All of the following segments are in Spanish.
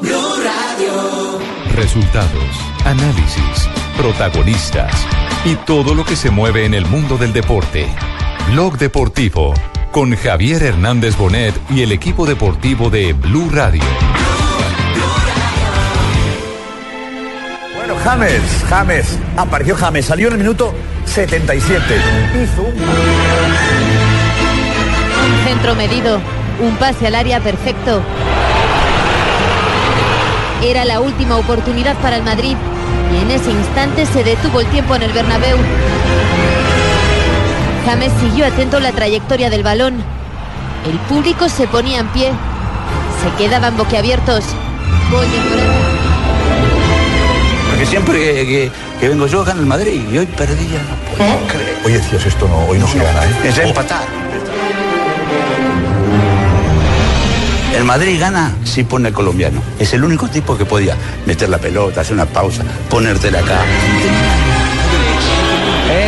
Blue Radio. Resultados, análisis, protagonistas y todo lo que se mueve en el mundo del deporte. Blog Deportivo con Javier Hernández Bonet y el equipo deportivo de Blue Radio. Bueno, James, James, apareció James, salió en el minuto 77. Hizo un... Un centro medido, un pase al área perfecto. Era la última oportunidad para el Madrid y en ese instante se detuvo el tiempo en el Bernabéu. James siguió atento la trayectoria del balón. El público se ponía en pie. Se quedaban boquiabiertos. Porque siempre que, que- que vengo yo gana el Madrid y hoy perdí ya no puedo creer. Oye, Dios, esto no, hoy no se gana, ¿eh? Es empatar. El Madrid gana si pone el colombiano. Es el único tipo que podía meter la pelota, hacer una pausa, ponértela acá.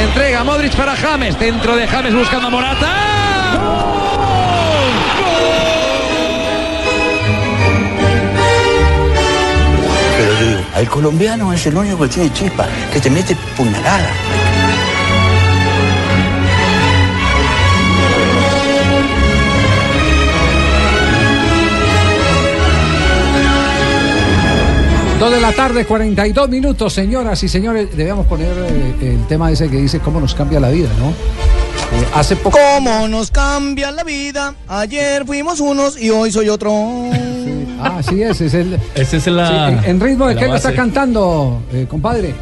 Entrega Modric para James. Dentro de James buscando a Morata. Pero yo digo, el colombiano es el único que tiene chispa, que te mete puñalada. Dos de la tarde, 42 minutos, señoras y señores. Debemos poner eh, el tema ese que dice cómo nos cambia la vida, ¿no? Eh, hace poco. ¿Cómo nos cambia la vida? Ayer fuimos unos y hoy soy otro. Ah, sí, ese es el. Ese es sí, la. en, en ritmo de qué lo está cantando, eh, compadre.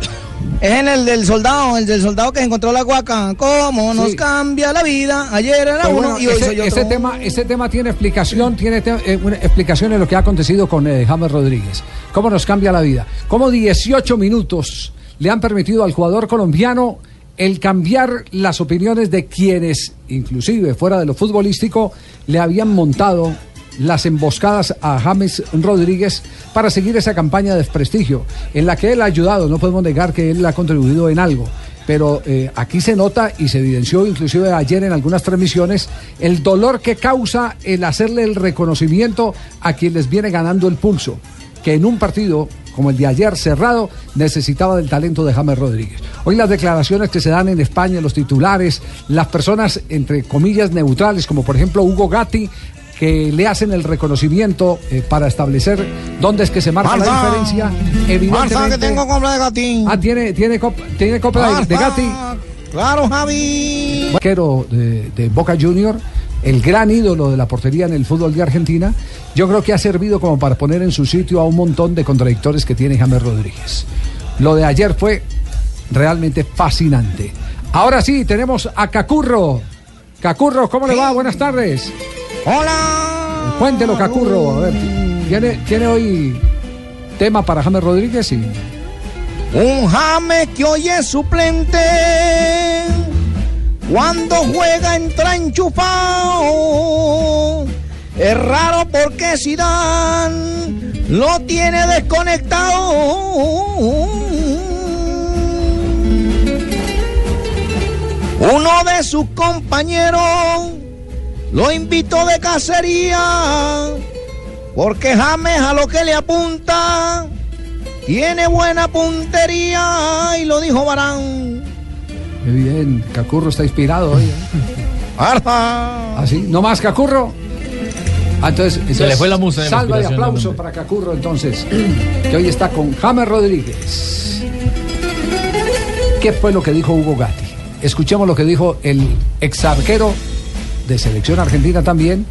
Es en el del soldado, el del soldado que encontró la guaca. ¿Cómo nos Sí. cambia la vida? Ayer era uno y hoy ese, soy otro. ese tema, ese tema tiene explicación, tiene te- eh, una explicación en lo que ha acontecido con eh, James Rodríguez. ¿Cómo nos cambia la vida? ¿Cómo 18 minutos le han permitido al jugador colombiano el cambiar las opiniones de quienes, inclusive fuera de lo futbolístico, le habían montado las emboscadas a James Rodríguez para seguir esa campaña de desprestigio en la que él ha ayudado, no podemos negar que él ha contribuido en algo, pero eh, aquí se nota y se evidenció inclusive ayer en algunas transmisiones el dolor que causa el hacerle el reconocimiento a quien les viene ganando el pulso, que en un partido como el de ayer cerrado necesitaba del talento de James Rodríguez. Hoy las declaraciones que se dan en España, los titulares, las personas entre comillas neutrales, como por ejemplo Hugo Gatti, que le hacen el reconocimiento eh, para establecer dónde es que se marca la diferencia. Marta, que Evidentemente. tengo compra de gatín. Ah, tiene, tiene, tiene copa de, de. Gatti. Claro, Javi. arquero de, de Boca Junior, el gran ídolo de la portería en el fútbol de Argentina, yo creo que ha servido como para poner en su sitio a un montón de contradictores que tiene James Rodríguez. Lo de ayer fue realmente fascinante. Ahora sí, tenemos a Cacurro. Cacurro, ¿cómo le va? Buenas tardes. Hola. Cuéntelo, Cacurro. A ver, ¿tiene, tiene hoy tema para James Rodríguez? Sí. Un James que hoy es suplente. Cuando juega entra enchufado. Es raro porque Zidane lo tiene desconectado. Uno de sus compañeros lo invitó de cacería. Porque James a lo que le apunta tiene buena puntería y lo dijo Barán. Qué bien, Cacurro está inspirado hoy. ¿eh? Arfa. ¿Así? ¿No más Cacurro? Ah, entonces, entonces, le fue la musa de Salva de aplauso para Cacurro, entonces, que hoy está con James Rodríguez. ¿Qué fue lo que dijo Hugo Gatti? Escuchemos lo que dijo el ex arquero de selección argentina también,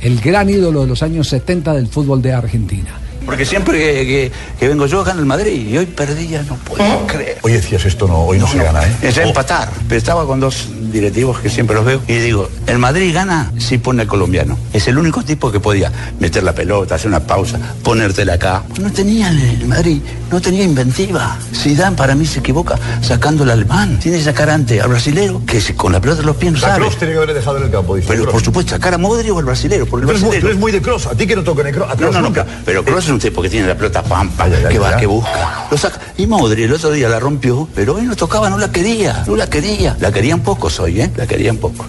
el gran ídolo de los años 70 del fútbol de Argentina. Porque siempre que, que- que vengo yo gana el Madrid y hoy perdí ya no puedo creer. Oye, Dios, esto no, hoy no, se gana, ¿eh? Es empatar. Pero estaba con dos directivos que siempre los veo y digo, el Madrid gana si pone el colombiano. Es el único tipo que podía meter la pelota, hacer una pausa, ponértela acá. No tenía el Madrid, no tenía inventiva. Zidane para mí se equivoca sacando al alemán. Tiene que sacar antes al brasilero que si con la pelota en los pies no La sabe. Kroos tiene que haber dejado en el campo, dice. Pero por supuesto, sacar a Modri o al brasilero. Por el Tú eres, muy, tú eres muy de Cross. A ti que no toca a Kroos. A No, no, no, nunca. pero Kroos es un tipo que tiene la pelota pampa, Ay, ay, ay, que va, que busca. Lo saca. Y Modri el otro día la rompió, pero hoy no tocaba, no la quería, no la quería. La querían pocos hoy, ¿eh? La querían poco.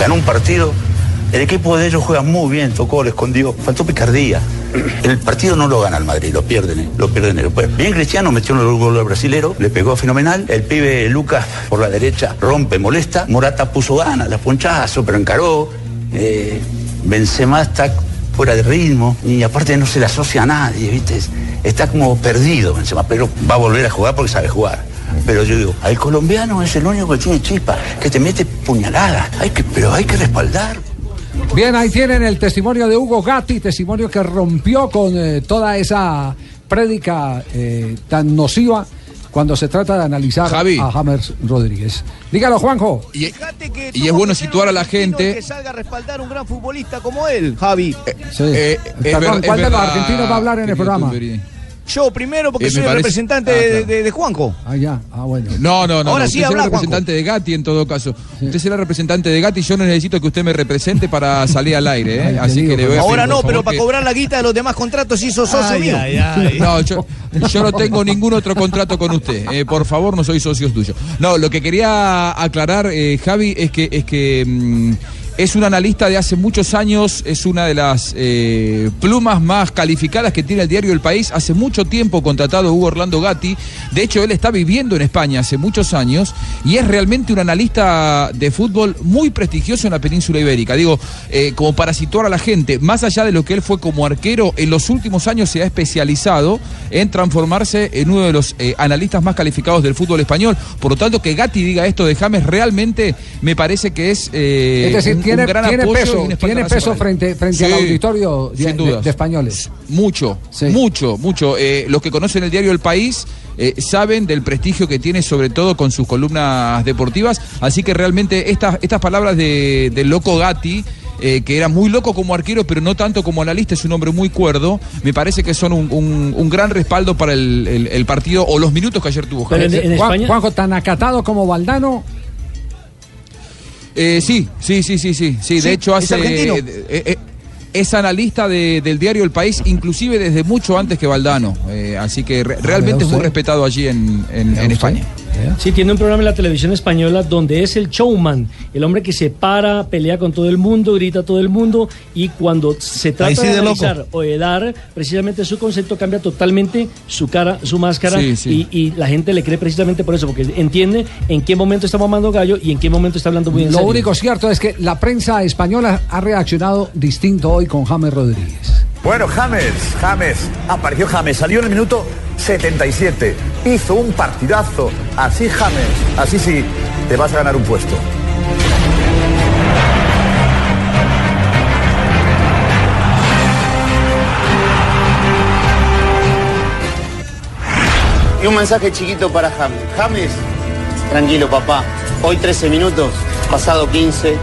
Ganó un partido, el equipo de ellos juega muy bien, tocó, le escondió, faltó picardía. El partido no lo gana el Madrid, lo pierden, ¿eh? lo pierden. Pues bien Cristiano metió un gol al brasilero, le pegó fenomenal. El pibe Lucas por la derecha rompe, molesta. Morata puso ganas, la ponchazo, pero encaró. Eh, Benzema está fuera de ritmo y aparte no se le asocia a nadie, ¿viste? Está como perdido Benzema, pero va a volver a jugar porque sabe jugar. Pero yo digo, al colombiano es el único que tiene chispa, que te mete puñalada. Hay que, pero hay que respaldar. Bien, ahí tienen el testimonio de Hugo Gatti, testimonio que rompió con eh, toda esa prédica eh, tan nociva cuando se trata de analizar Javi. a James Rodríguez. Dígalo, Juanjo. Y, Fíjate que y es bueno situar a la gente. Que salga a respaldar un gran futbolista como él, Javi. Sí. Eh, ver- es ¿cuál de los argentinos va a hablar en el programa? Yo primero porque Eh, soy el parece- representante Ah, de, claro. de- de Juanjo. Ah, ya. Ah, bueno. No, no, no. Ahora no. sí usted habla, será representante de Gatti en todo caso. Usted será representante de Gatti. Yo no necesito que usted me represente para salir al aire, ¿eh? Ay, Así digo, que le voy a Ahora pedir, no, pero para cobrar la guita de los demás contratos hizo socio Ay, mío. ay, ay. No, yo, yo no tengo ningún otro contrato con usted. Eh, por favor, no soy socio tuyo. No, lo que quería aclarar, eh, Javi, es que es que mm, es un analista de hace muchos años, es una de las eh, plumas más calificadas que tiene el diario El País. Hace mucho tiempo contratado Hugo Orlando Gatti. De hecho, él está viviendo en España hace muchos años y es realmente un analista de fútbol muy prestigioso en la península ibérica. Digo, eh, como para situar a la gente, más allá de lo que él fue como arquero, en los últimos años se ha especializado en transformarse en uno de los eh, analistas más calificados del fútbol español. Por lo tanto, que Gatti diga esto de James realmente me parece que es, es decir, un, tiene, un gran tiene apoyo peso, tiene peso frente, frente Sí, al auditorio de, sin dudas. de españoles. Mucho, Sí. mucho, mucho. Eh, los que conocen el diario El País eh, saben del prestigio que tiene, sobre todo con sus columnas deportivas. Así que realmente estas, estas palabras de, del loco Gatti. eh, que era muy loco como arquero, pero no tanto como analista, es un hombre muy cuerdo. Me parece que son un, un- un gran respaldo para el, el- el partido o los minutos que ayer tuvo en- en Juan- España- Juanjo, tan acatado como Valdano. Eh, sí, sí, sí, sí, sí, sí. De hecho, ¿es hace. eh, eh, es analista de- del diario El País, inclusive desde mucho antes que Valdano. Así que re- realmente es muy respetado allí en, en- en España. Sí, tiene un programa en la televisión española donde es el showman, el hombre que se para, pelea con todo el mundo, grita a todo el mundo y cuando se trata sí de de loco. analizar o de dar precisamente su concepto cambia totalmente su cara, su máscara Sí, sí. Y, y la gente le cree precisamente por eso, porque entiende en qué momento está mamando gallo y en qué momento está hablando muy en Lo serio. único cierto es que la prensa española ha reaccionado distinto hoy con James Rodríguez. Bueno, James, James, apareció James, salió en el minuto 77, hizo un partidazo, así James, así sí, te vas a ganar un puesto. Y un mensaje chiquito para James. James, tranquilo papá, hoy 13 minutos, pasado 15,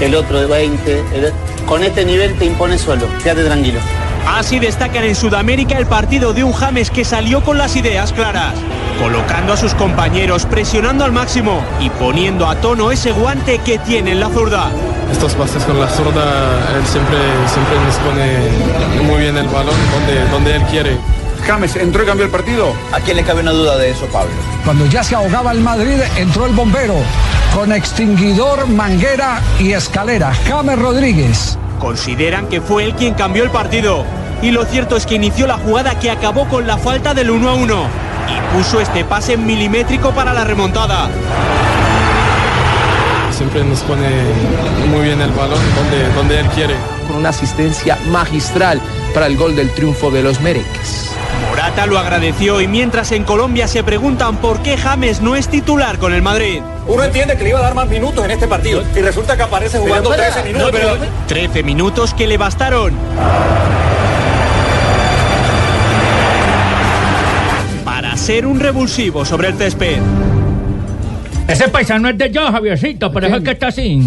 el otro de 20, el- con este nivel te impones solo, quédate tranquilo. Así destacan en Sudamérica el partido de un James que salió con las ideas claras, colocando a sus compañeros, presionando al máximo y poniendo a tono ese guante que tiene en la zurda. Estos pases con la zurda, él siempre, siempre nos pone muy bien el balón donde, donde él quiere. James entró y cambió el partido. ¿A quién le cabe una duda de eso, Pablo? Cuando ya se ahogaba el Madrid, entró el bombero con extinguidor, manguera y escalera. James Rodríguez. Consideran que fue él quien cambió el partido. Y lo cierto es que inició la jugada que acabó con la falta del 1 a 1 y puso este pase milimétrico para la remontada. Siempre nos pone muy bien el balón donde, donde él quiere. con una asistencia magistral para el gol del triunfo de los merengues. Morata lo agradeció y mientras en Colombia se preguntan por qué James no es titular con el Madrid. Uno entiende que le iba a dar más minutos en este partido y resulta que aparece jugando 13 minutos. 13 minutos que le bastaron. Para ser un revulsivo sobre el césped. Ese paisano es de yo, Javiercito, por eso es que está así.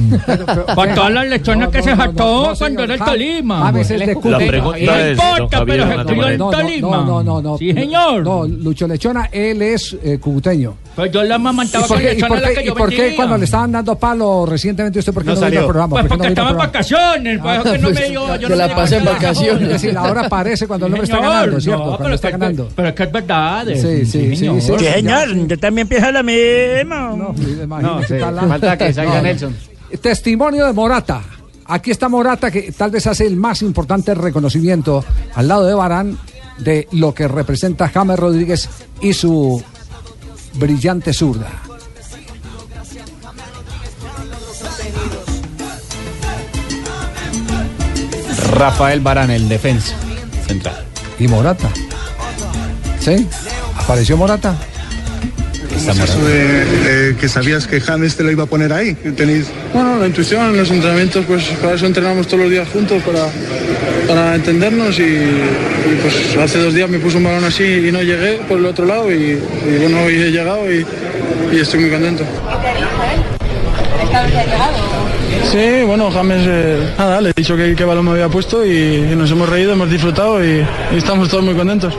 Con todas las lechones que se jató cuando era el Tolima. A veces de es, No importa, pero se crió en no, Tolima. No, no, no, no. Sí, señor. No, Lucho Lechona, él es eh, cucuteño. Pues yo la ¿Y mamantaba por con qué, y por la qué- que y yo por qué vendía. cuando le estaban dando palo recientemente usted por qué No no, vino al programa? Pues ¿Por porque no estaba en vacaciones, pues que no me dio. yo Se no la me pasé en vacaciones. Es decir, ahora aparece cuando el hombre está ganando, ¿cierto? no, cuando pero está es que- ganando. Pero es que es verdad. Sí, sí, sí, sí. señor. Sí, señor, yo también pienso lo mismo. No, imagínese, está la- Falta que salga No, no. Nelson. Testimonio de Morata. Aquí está Morata, que tal vez hace el más importante reconocimiento al lado de Barán de lo que representa James Rodríguez y su brillante zurda. Rafael Barán, el defensa central. ¿Y Morata? ¿Sí? ¿Apareció Morata? ¿Cómo es eso de eh, que sabías que James te lo iba a poner ahí? que Tenéis... Bueno, la intuición en los entrenamientos, pues para eso entrenamos todos los días juntos, para, para entendernos y, y, pues hace dos días me puso un balón así y no llegué por el otro lado y, y bueno, hoy he llegado y, y estoy muy contento. Sí, bueno, James, eh, nada, le he dicho que qué balón me había puesto y, y nos hemos reído, hemos disfrutado y, y estamos todos muy contentos.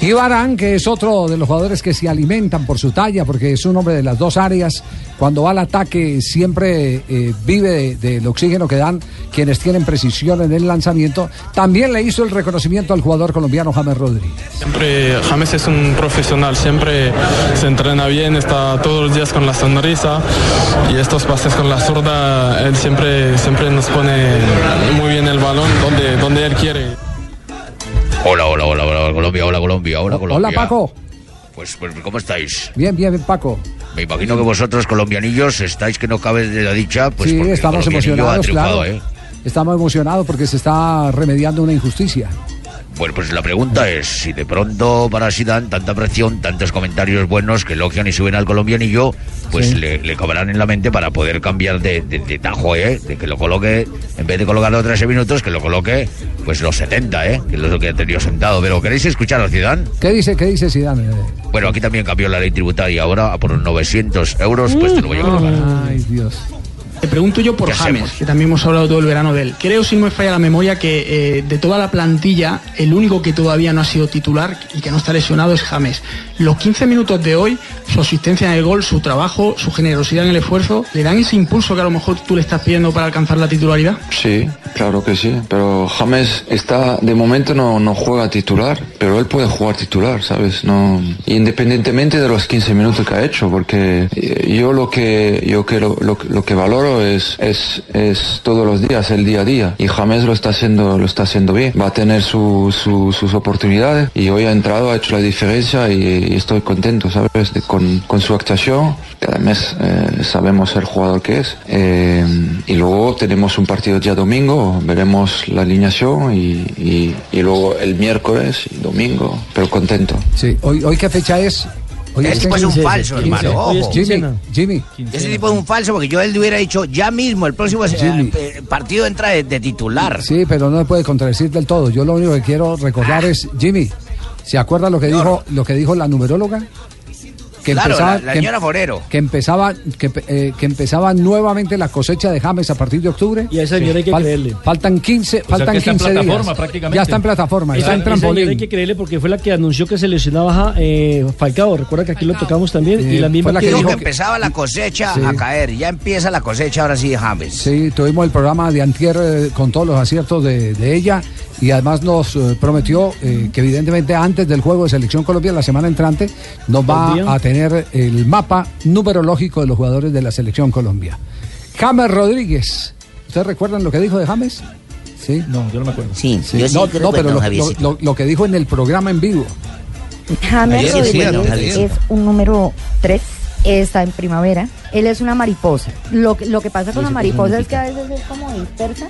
Y Barán, que es otro de los jugadores que se alimentan por su talla, porque es un hombre de las dos áreas. Cuando va al ataque siempre eh, vive de- del oxígeno que dan quienes tienen precisión en el lanzamiento. También le hizo el reconocimiento al jugador colombiano James Rodríguez. Siempre James es un profesional, siempre se entrena bien, está todos los días con la sonrisa y estos pases con la zurda, él siempre, siempre nos pone muy bien el balón donde, donde él quiere. Hola, hola, hola, hola, Colombia, hola, Colombia, hola, Colombia. Hola Paco. Pues, pues, ¿cómo estáis? Bien, bien, bien, Paco. Me imagino que vosotros, colombianillos, estáis que no cabe de la dicha, pues sí, estamos emocionados, claro. ¿eh? Estamos emocionados porque se está remediando una injusticia. Bueno, pues la pregunta es si de pronto para Zidane tanta presión, tantos comentarios buenos que elogian y suben al colombianillo, pues Sí. le, le cabrán en la mente para poder cambiar de, de, de tajo, ¿eh? De que lo coloque, en vez de colocarlo 13 minutos, que lo coloque pues los 70, ¿eh? Que es lo que ha tenido sentado. Pero ¿queréis escuchar a Zidane? ¿Qué dice, qué dice Zidane? Bueno, aquí también cambió la ley tributaria. Ahora a por 900 euros, pues te lo voy a colocar. Ay, Dios. Te pregunto yo por ¿Qué James, hacemos? que también hemos hablado todo el verano de él. Creo, si no me falla la memoria, que eh, de toda la plantilla, el único que todavía no ha sido titular y que no está lesionado es James. Los 15 minutos de hoy, su asistencia en el gol, su trabajo, su generosidad en el esfuerzo, ¿le dan ese impulso que a lo mejor tú le estás pidiendo para alcanzar la titularidad? Sí, claro que sí, pero James está, de momento no, no juega titular, pero él puede jugar titular, ¿sabes? No, independientemente de los 15 minutos que ha hecho, porque eh, yo lo que, yo que lo, lo- lo que valoro es, es, es todos los días, el día a día, y James lo está haciendo, lo está haciendo bien, va a tener su- su- sus oportunidades, y hoy ha entrado, ha hecho la diferencia, y, y estoy contento, ¿sabes? De- con, con su actuación, que además eh, sabemos el jugador que es, eh, y luego tenemos un partido ya domingo, veremos la alineación y, y- y luego el miércoles y domingo, pero contento. Sí, hoy, hoy qué fecha es? Hoy Ese tipo es un falso, hermano, ojo. Jimmy, Jimmy. Ese tipo es un falso porque yo él le hubiera dicho ya mismo el próximo eh, eh, partido entra de, de titular. Sí, pero no se puede contradecir del todo. Yo lo único que quiero recordar es, Jimmy, ¿se acuerda lo que dijo lo que dijo la numeróloga? Que Claro, la- la que- señora Forero. Que empezaba, que, eh, que empezaba nuevamente la cosecha de James a partir de octubre. Y a esa señora hay que creerle. Faltan 15, O sea, faltan está en 15 plataforma días. prácticamente. Ya está en plataforma, Esa- está en esa señora trampolín. hay que creerle porque fue la que anunció que se lesionaba eh, Falcao. Recuerda que aquí lo tocamos también. y la misma Fue la que que dijo dijo que empezaba la cosecha Sí. a caer. Ya empieza la cosecha ahora sí de James. Sí, tuvimos el programa de Antier eh, con todos los aciertos de, de ella y además nos eh, prometió eh, que evidentemente antes del juego de Selección Colombia la semana entrante nos va a tener el mapa numerológico de los jugadores de la Selección Colombia. James Rodríguez. ¿Ustedes recuerdan lo que dijo de James? Sí. No, yo no me acuerdo. Sí, Sí, no, no, pero lo, lo- lo- que dijo en el programa en vivo. James. Rodríguez es un número 3, está en primavera. Él es una mariposa. Lo, que- lo que pasa con Sí, la sí, mariposa es que a veces es como dispersa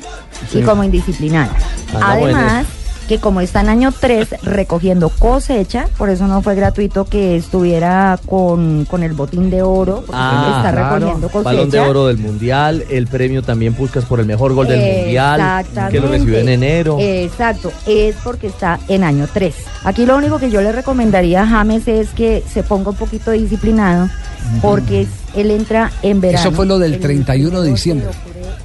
Sí. y como indisciplinada. En Además, que como está en año 3 recogiendo cosecha, por eso no fue gratuito que estuviera con, con el botín de oro, porque Ah, está claro. recogiendo cosecha. Balón de oro del mundial, el premio también Puscas por el mejor gol del mundial, Exactamente. que lo recibió en enero. Exacto, es porque está en año 3. Aquí lo único que yo le recomendaría a James es que se ponga un poquito disciplinado, porque él entra en verano. Eso fue lo del 31 de diciembre,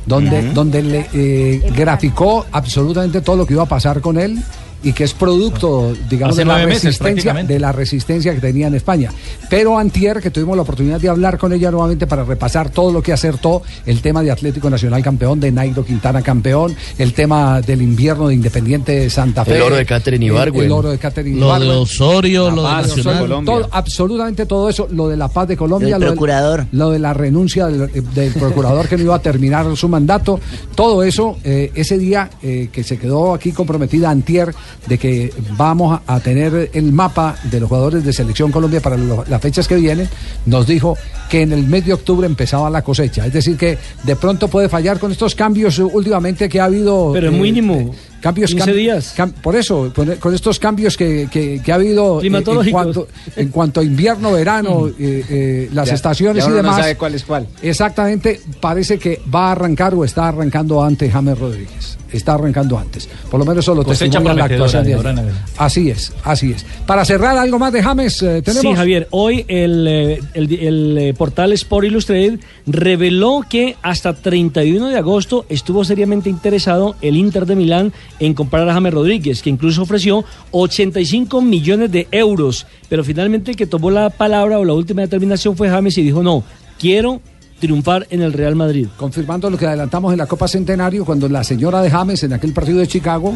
donde, donde le eh, graficó absolutamente todo lo que iba a pasar con él y que es producto, digamos, de la meses, resistencia de la resistencia que tenía en España. Pero antier que tuvimos la oportunidad de hablar con ella nuevamente para repasar todo lo que acertó, el tema de Atlético Nacional campeón, de Nairo Quintana campeón, el tema del invierno de Independiente de Santa Fe, El oro de Catherine el- Ibargüen. el oro de Catherine Lo de Ibargüen. Osorio, lo de Nacional. Osorio, todo, absolutamente todo eso, lo de la paz de Colombia, lo del- procurador. lo de la renuncia del, del procurador que no iba a terminar su mandato, todo eso, eh, ese día eh, que se quedó aquí comprometida Antier de que vamos a, tener el mapa de los jugadores de Selección Colombia para lo- las fechas que vienen, nos dijo que en el mes de octubre empezaba la cosecha. Es decir, que de pronto puede fallar con estos cambios últimamente que ha habido. Pero eh, mínimo. eh, Cambios, 15 cam- días. cam- por eso, con, con estos cambios que, que- que ha habido eh, en, cuanto, en cuanto a invierno, verano, eh, eh, las Ya- estaciones ya y uno no demás. sabe cuál es cuál. Exactamente, parece que va a arrancar o está arrancando antes James Rodríguez. Está arrancando antes. Por lo menos eso lo Cosecha testimonia la actuación de ayer. Así es, así es. Para cerrar algo más de James, eh, tenemos. Sí, Javier, hoy el, eh, el, el, portal Sport Illustrated reveló que hasta 31 de agosto estuvo seriamente interesado el Inter de Milán en comprar a James Rodríguez, que incluso ofreció 85 millones de euros. Pero finalmente el que tomó la palabra o la última determinación fue James y dijo, no, quiero triunfar en el Real Madrid. Confirmando lo que adelantamos en la Copa Centenario, cuando la señora de James en aquel partido de Chicago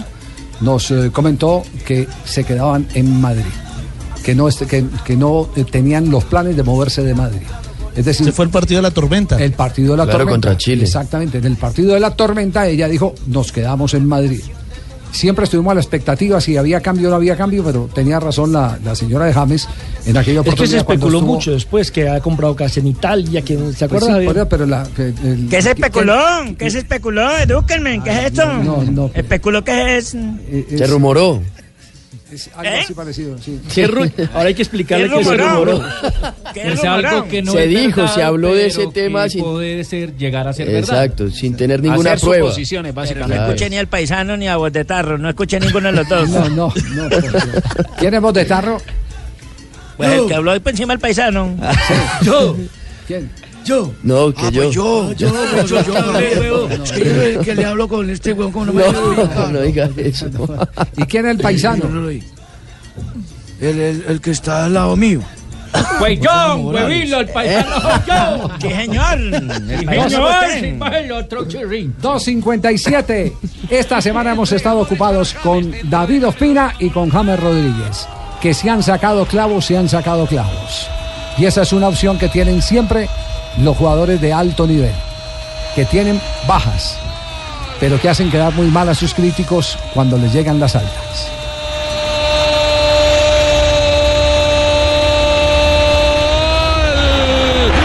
nos eh, comentó que se quedaban en Madrid, que no, este- que, que no eh, tenían los planes de moverse de Madrid. Es decir, Se fue el partido de la tormenta. El partido de la Claro, tormenta. contra Chile. Exactamente. En el partido de la tormenta ella dijo, nos quedamos en Madrid. Siempre estuvimos a la expectativa si había cambio o no había cambio, pero tenía razón la, la señora de James en aquella Es que oportunidad. se especuló estuvo- mucho después que ha comprado casa en Italia, que ¿se Pues acuerda? sí, eso, pero la, que- el- ¿Qué se que- especuló? ¿Qué se especuló? Edúquenme, ¿qué es esto? No, no. ¿Especuló qué es? eh, Se rumoró. Es algo así parecido, sí. ¿Qué ru- Ahora hay que explicarle ¿Qué que se rumoró? rumoró. ¿Qué Es algo que no Se es dijo, verdad, se habló de ese tema sin- puede ser, llegar a ser verdad. Exacto, sin tener ninguna Hacer prueba. suposiciones, Pero básicamente. no escuché ni al paisano ni a Botetarro, no escuché ninguno de los dos. No, no, no. ¿Quién es Botetarro? Pues el que habló ahí por encima el paisano. Yo. ¿Quién? Yo. No, que yo. yo, yo, yo, yo, Es que yo el que le hablo con este weón, como no me No, no digas eso. ¿Y quién es el paisano? El, el, el que está al lado mío. Pues yo, huevilo, el paisano yo. Sí, señor. El señor, baje el otro chirrín. 2.57. Esta semana hemos estado ocupados con David Ospina y con James Rodríguez, que se han sacado clavos, se han sacado clavos. Y esa es una opción que tienen siempre los jugadores de alto nivel, que tienen bajas, pero que hacen quedar muy mal a sus críticos cuando les llegan las altas.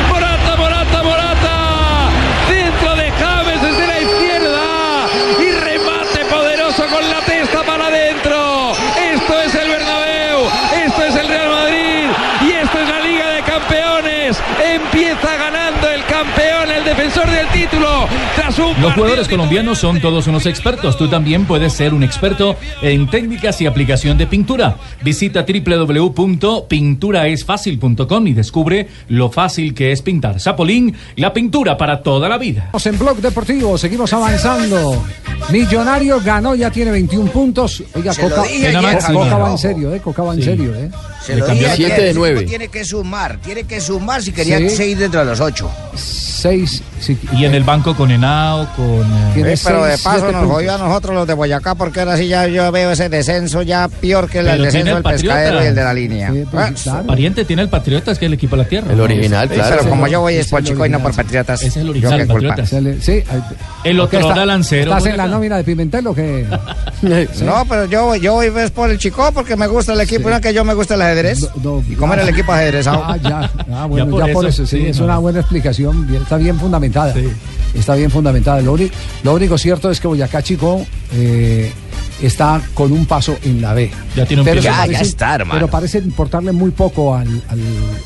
Morata, Morata, Morata. Dentro de James desde la izquierda. Y remate poderoso con la testa para adentro. Esto es el Bernabéu. Esto es el Real Madrid. Y esto es la Liga de Campeones. Empieza ganando el campeón, el defensor del título. Tras un Los jugadores colombianos son todos unos expertos. Tú también puedes ser un experto en técnicas y aplicación de pintura. Visita www.pinturaesfacil.com y descubre lo fácil que es pintar. Zapolín, la pintura para toda la vida. Estamos en Blog Deportivo, seguimos avanzando. Millonario ganó, ya tiene 21 puntos. Oiga, Se Coca, Coca va en serio, ¿eh? Coca va en Sí. serio, ¿eh? Se lo dije ayer, el tipo Tiene que sumar, tiene que sumar si quería Sí. seguir dentro de los ocho. Seis, sí. Y en el banco con Henao, con... eh, Sí, pero de paso nos jodió a nosotros los de Boyacá porque ahora sí ya yo veo ese descenso ya peor que el Pero descenso el del Patriota. pescadero y el de la línea. pues, Ah, Pariente tiene el Patriotas, que es el equipo de la tierra. El original, sí, claro. Pero como yo voy es Es por el chico y no original. por patriotas. Ese es el yo original, culpa. Patriotas. Se le- sí, El ¿por qué otro está- era lancero. ¿Estás en la nómina de Pimentel o qué? No, pero yo, voy- yo voy es por el chico porque me gusta el equipo, no que yo me gusta el ajedrez. ¿Y cómo era el equipo ajedrezado? Ah, ya, ah, bueno, Ya ya por por, eso, eso, sí, sí, es no. una buena explicación, bien- está bien fundamentada. Está bien fundamentada. Lo, único- lo único cierto es que Boyacá Chico eh, está con un paso en la B. Ya tiene un Pero Ya, parece- ya está, hermano. Pero parece importarle muy poco al, al,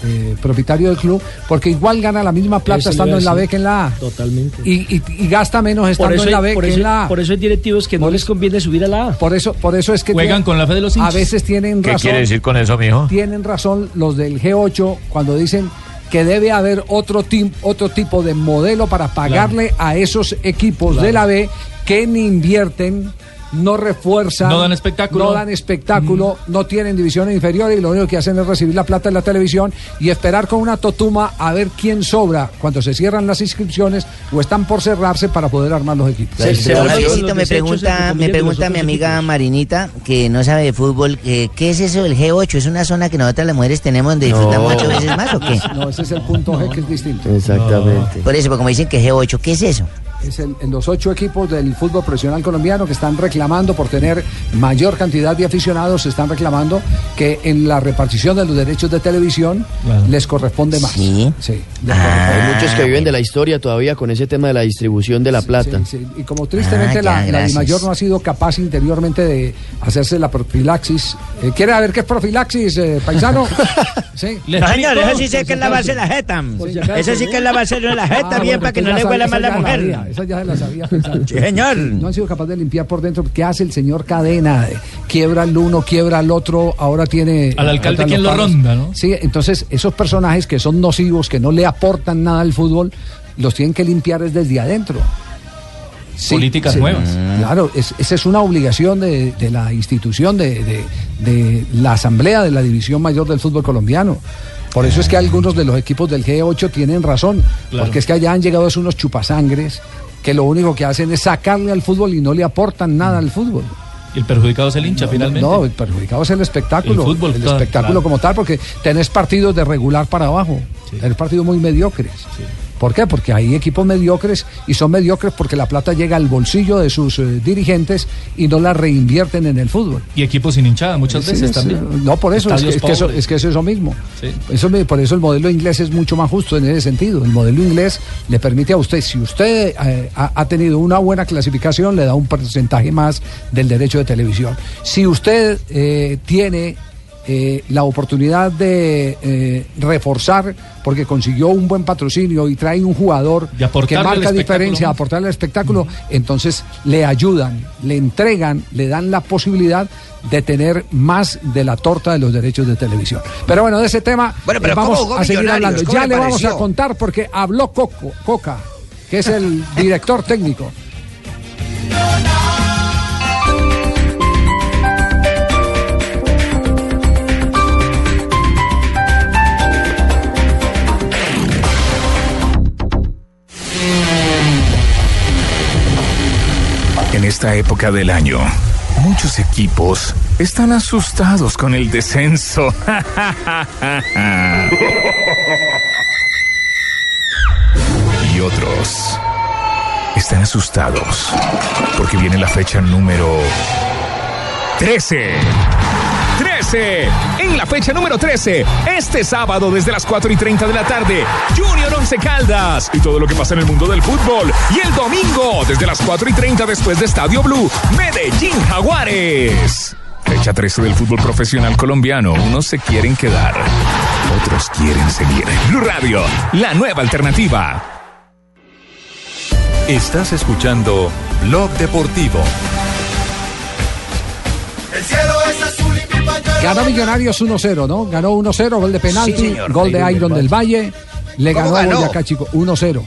eh, propietario del club, porque igual gana la misma plata Eso estando en la B que en la A. Totalmente. Y, y- y gasta menos estando eso, en la B que eso, en la A. por eso hay directivos que no les conviene subir a la A. Por eso, por eso es que Juegan tienen- con la fe de los hinchas. A veces tienen ¿Qué razón. quiere decir con eso, mijo? Tienen razón los del G8 cuando dicen que debe haber otro, tim- otro tipo de modelo para pagarle a esos equipos de la B que ni invierten no refuerzan, No dan espectáculo. no dan espectáculo, no tienen divisiones inferiores y lo único que hacen es recibir la plata en la televisión y esperar con una totuma a ver quién sobra cuando se cierran las inscripciones o están por cerrarse para poder armar los equipos. Javiercito, me pregunta, me pregunta mi amiga Marinita, que no sabe de fútbol, que, ¿qué es eso del G8? ¿Es una zona que nosotras las mujeres tenemos donde disfrutamos ocho veces más o qué? No, ese es el punto G que es distinto. Exactamente. Por eso, porque como dicen que G8, ¿qué es eso? Es el- en los ocho equipos del fútbol profesional colombiano que están reclamando por tener mayor cantidad de aficionados, están reclamando que en la repartición de los derechos de televisión les corresponde más. Sí. Hay muchos que viven de la historia todavía con ese tema de la distribución de la plata. Y como tristemente Ah, la, ya, la mayor no ha sido capaz interiormente de hacerse la profilaxis. Eh, ¿Quiere saber qué es profilaxis, eh, paisano? sí. No, señor, eso sí sé que es lavarse la jeta. Eso sí que es la jeta Ah, bien bueno, para que no le huela esa mal la mujer. Sabía, esa ya se la sabía pensar. Sí, señor. No han sido capaces de limpiar por dentro. ¿Qué hace el señor Cadena? Quiebra al uno, quiebra al otro, ahora tiene... Al alcalde, faltan ¿quién los lo ronda, no? Sí, entonces esos personajes que son nocivos, que no le aportan nada al fútbol, los tienen que limpiar es desde adentro. Políticas nuevas. Claro, es- esa es una obligación de, de la institución, de, de- de la asamblea de la división mayor del fútbol colombiano. Por eso es que algunos de los equipos del G8 tienen razón, Claro. porque es que allá han llegado unos chupasangres que lo único que hacen es sacarle al fútbol y no le aportan nada al fútbol. Y el perjudicado es el hincha, finalmente. No, el perjudicado es el espectáculo. El fútbol, claro, espectáculo claro. como tal, porque tenés partidos de regular para abajo. Tenés partidos muy mediocres. ¿Por qué? Porque hay equipos mediocres y son mediocres porque la plata llega al bolsillo de sus eh, dirigentes y no la reinvierten en el fútbol. Y equipos sin hinchada muchas Sí, veces es- también. No, por eso, es que, es que eso, es que es mismo. Sí. Eso me- por eso el modelo inglés es mucho más justo en ese sentido. El modelo inglés le permite a usted, si usted eh, ha, ha tenido una buena clasificación, le da un porcentaje más del derecho de televisión. Si usted eh, tiene eh, la oportunidad de eh, reforzar porque consiguió un buen patrocinio y trae un jugador que marca diferencia, aportarle al espectáculo, entonces le ayudan, le entregan, le dan la posibilidad de tener más de la torta de los derechos de televisión. Pero bueno, de ese tema Bueno, pero eh, ¿cómo vamos a seguir hablando. ¿Cómo Ya le vamos a contar porque habló Coco, Coca, que es el director técnico. Esta época del año, muchos equipos están asustados con el descenso. y otros están asustados porque viene la fecha número 13. 13. En la fecha número 13, este sábado desde las 4 y 30 de la tarde, Junior Once Caldas y todo lo que pasa en el mundo del fútbol. Y el domingo, desde las 4 y 30 después de Estadio Blue, Medellín Jaguares. Fecha 13 del fútbol profesional colombiano. Unos se quieren quedar, otros quieren seguir. Blue Radio, la nueva alternativa. Estás escuchando Blog Deportivo. El cielo es azul y mi pañuelo Ganó Millonarios 1-0, ¿no? Ganó 1-0, gol de penalti, Sí, señor. gol de Iron Iron del Valle. Le ¿Cómo ganó a ganó? Boyacá Chico 1-0.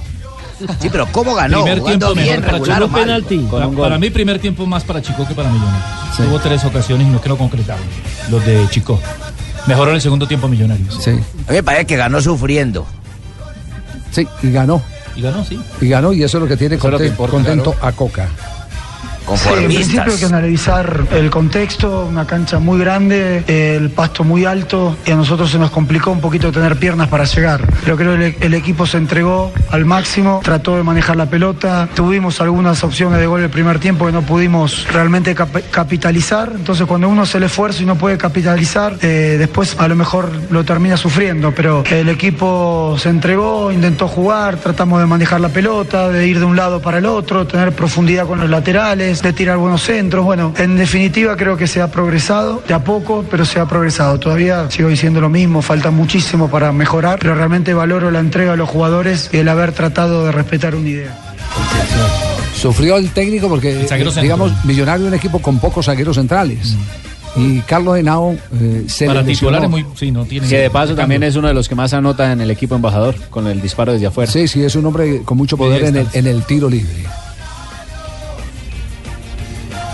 Sí, pero ¿cómo ganó? Primer ¿Jugando tiempo bien, mejor para regular Chico. penalti. Con Pa- un gol. Para mí, primer tiempo más para Chico que para Millonarios. Tuvo tres ocasiones y no quiero concretar. Los de Chico. Mejoró en el segundo tiempo Millonarios. Sí. A mí me parece que ganó sufriendo. Sí, y ganó. Y ganó, sí. Y ganó, y eso es lo que tiene Eso es lo que conten- importa, contento a Coca. Sí, en principio hay que analizar el contexto, una cancha muy grande, el pasto muy alto y a nosotros se nos complicó un poquito tener piernas para llegar. Pero creo que el, el equipo se entregó al máximo, trató de manejar la pelota, tuvimos algunas opciones de gol el primer tiempo que no pudimos realmente cap- capitalizar, entonces cuando uno hace el esfuerzo y no puede capitalizar, eh, después a lo mejor lo termina sufriendo, pero el equipo se entregó, intentó jugar, tratamos de manejar la pelota, de ir de un lado para el otro, tener profundidad con los laterales, de tirar buenos centros. Bueno, en definitiva creo que se ha progresado, de a poco, pero se ha progresado. Todavía sigo diciendo lo mismo, falta muchísimo para mejorar, pero realmente valoro la entrega de los jugadores y el haber tratado de respetar una idea. Sufrió el técnico porque, zaguero eh, digamos, Millonario es un equipo con pocos zagueros centrales. Y Carlos Henao eh, se Para titulares muy. Sí, no tiene. Que de paso también es uno de los que más anota en el equipo embajador con el disparo desde afuera. Sí, sí, es un hombre con mucho poder en el, en el tiro libre.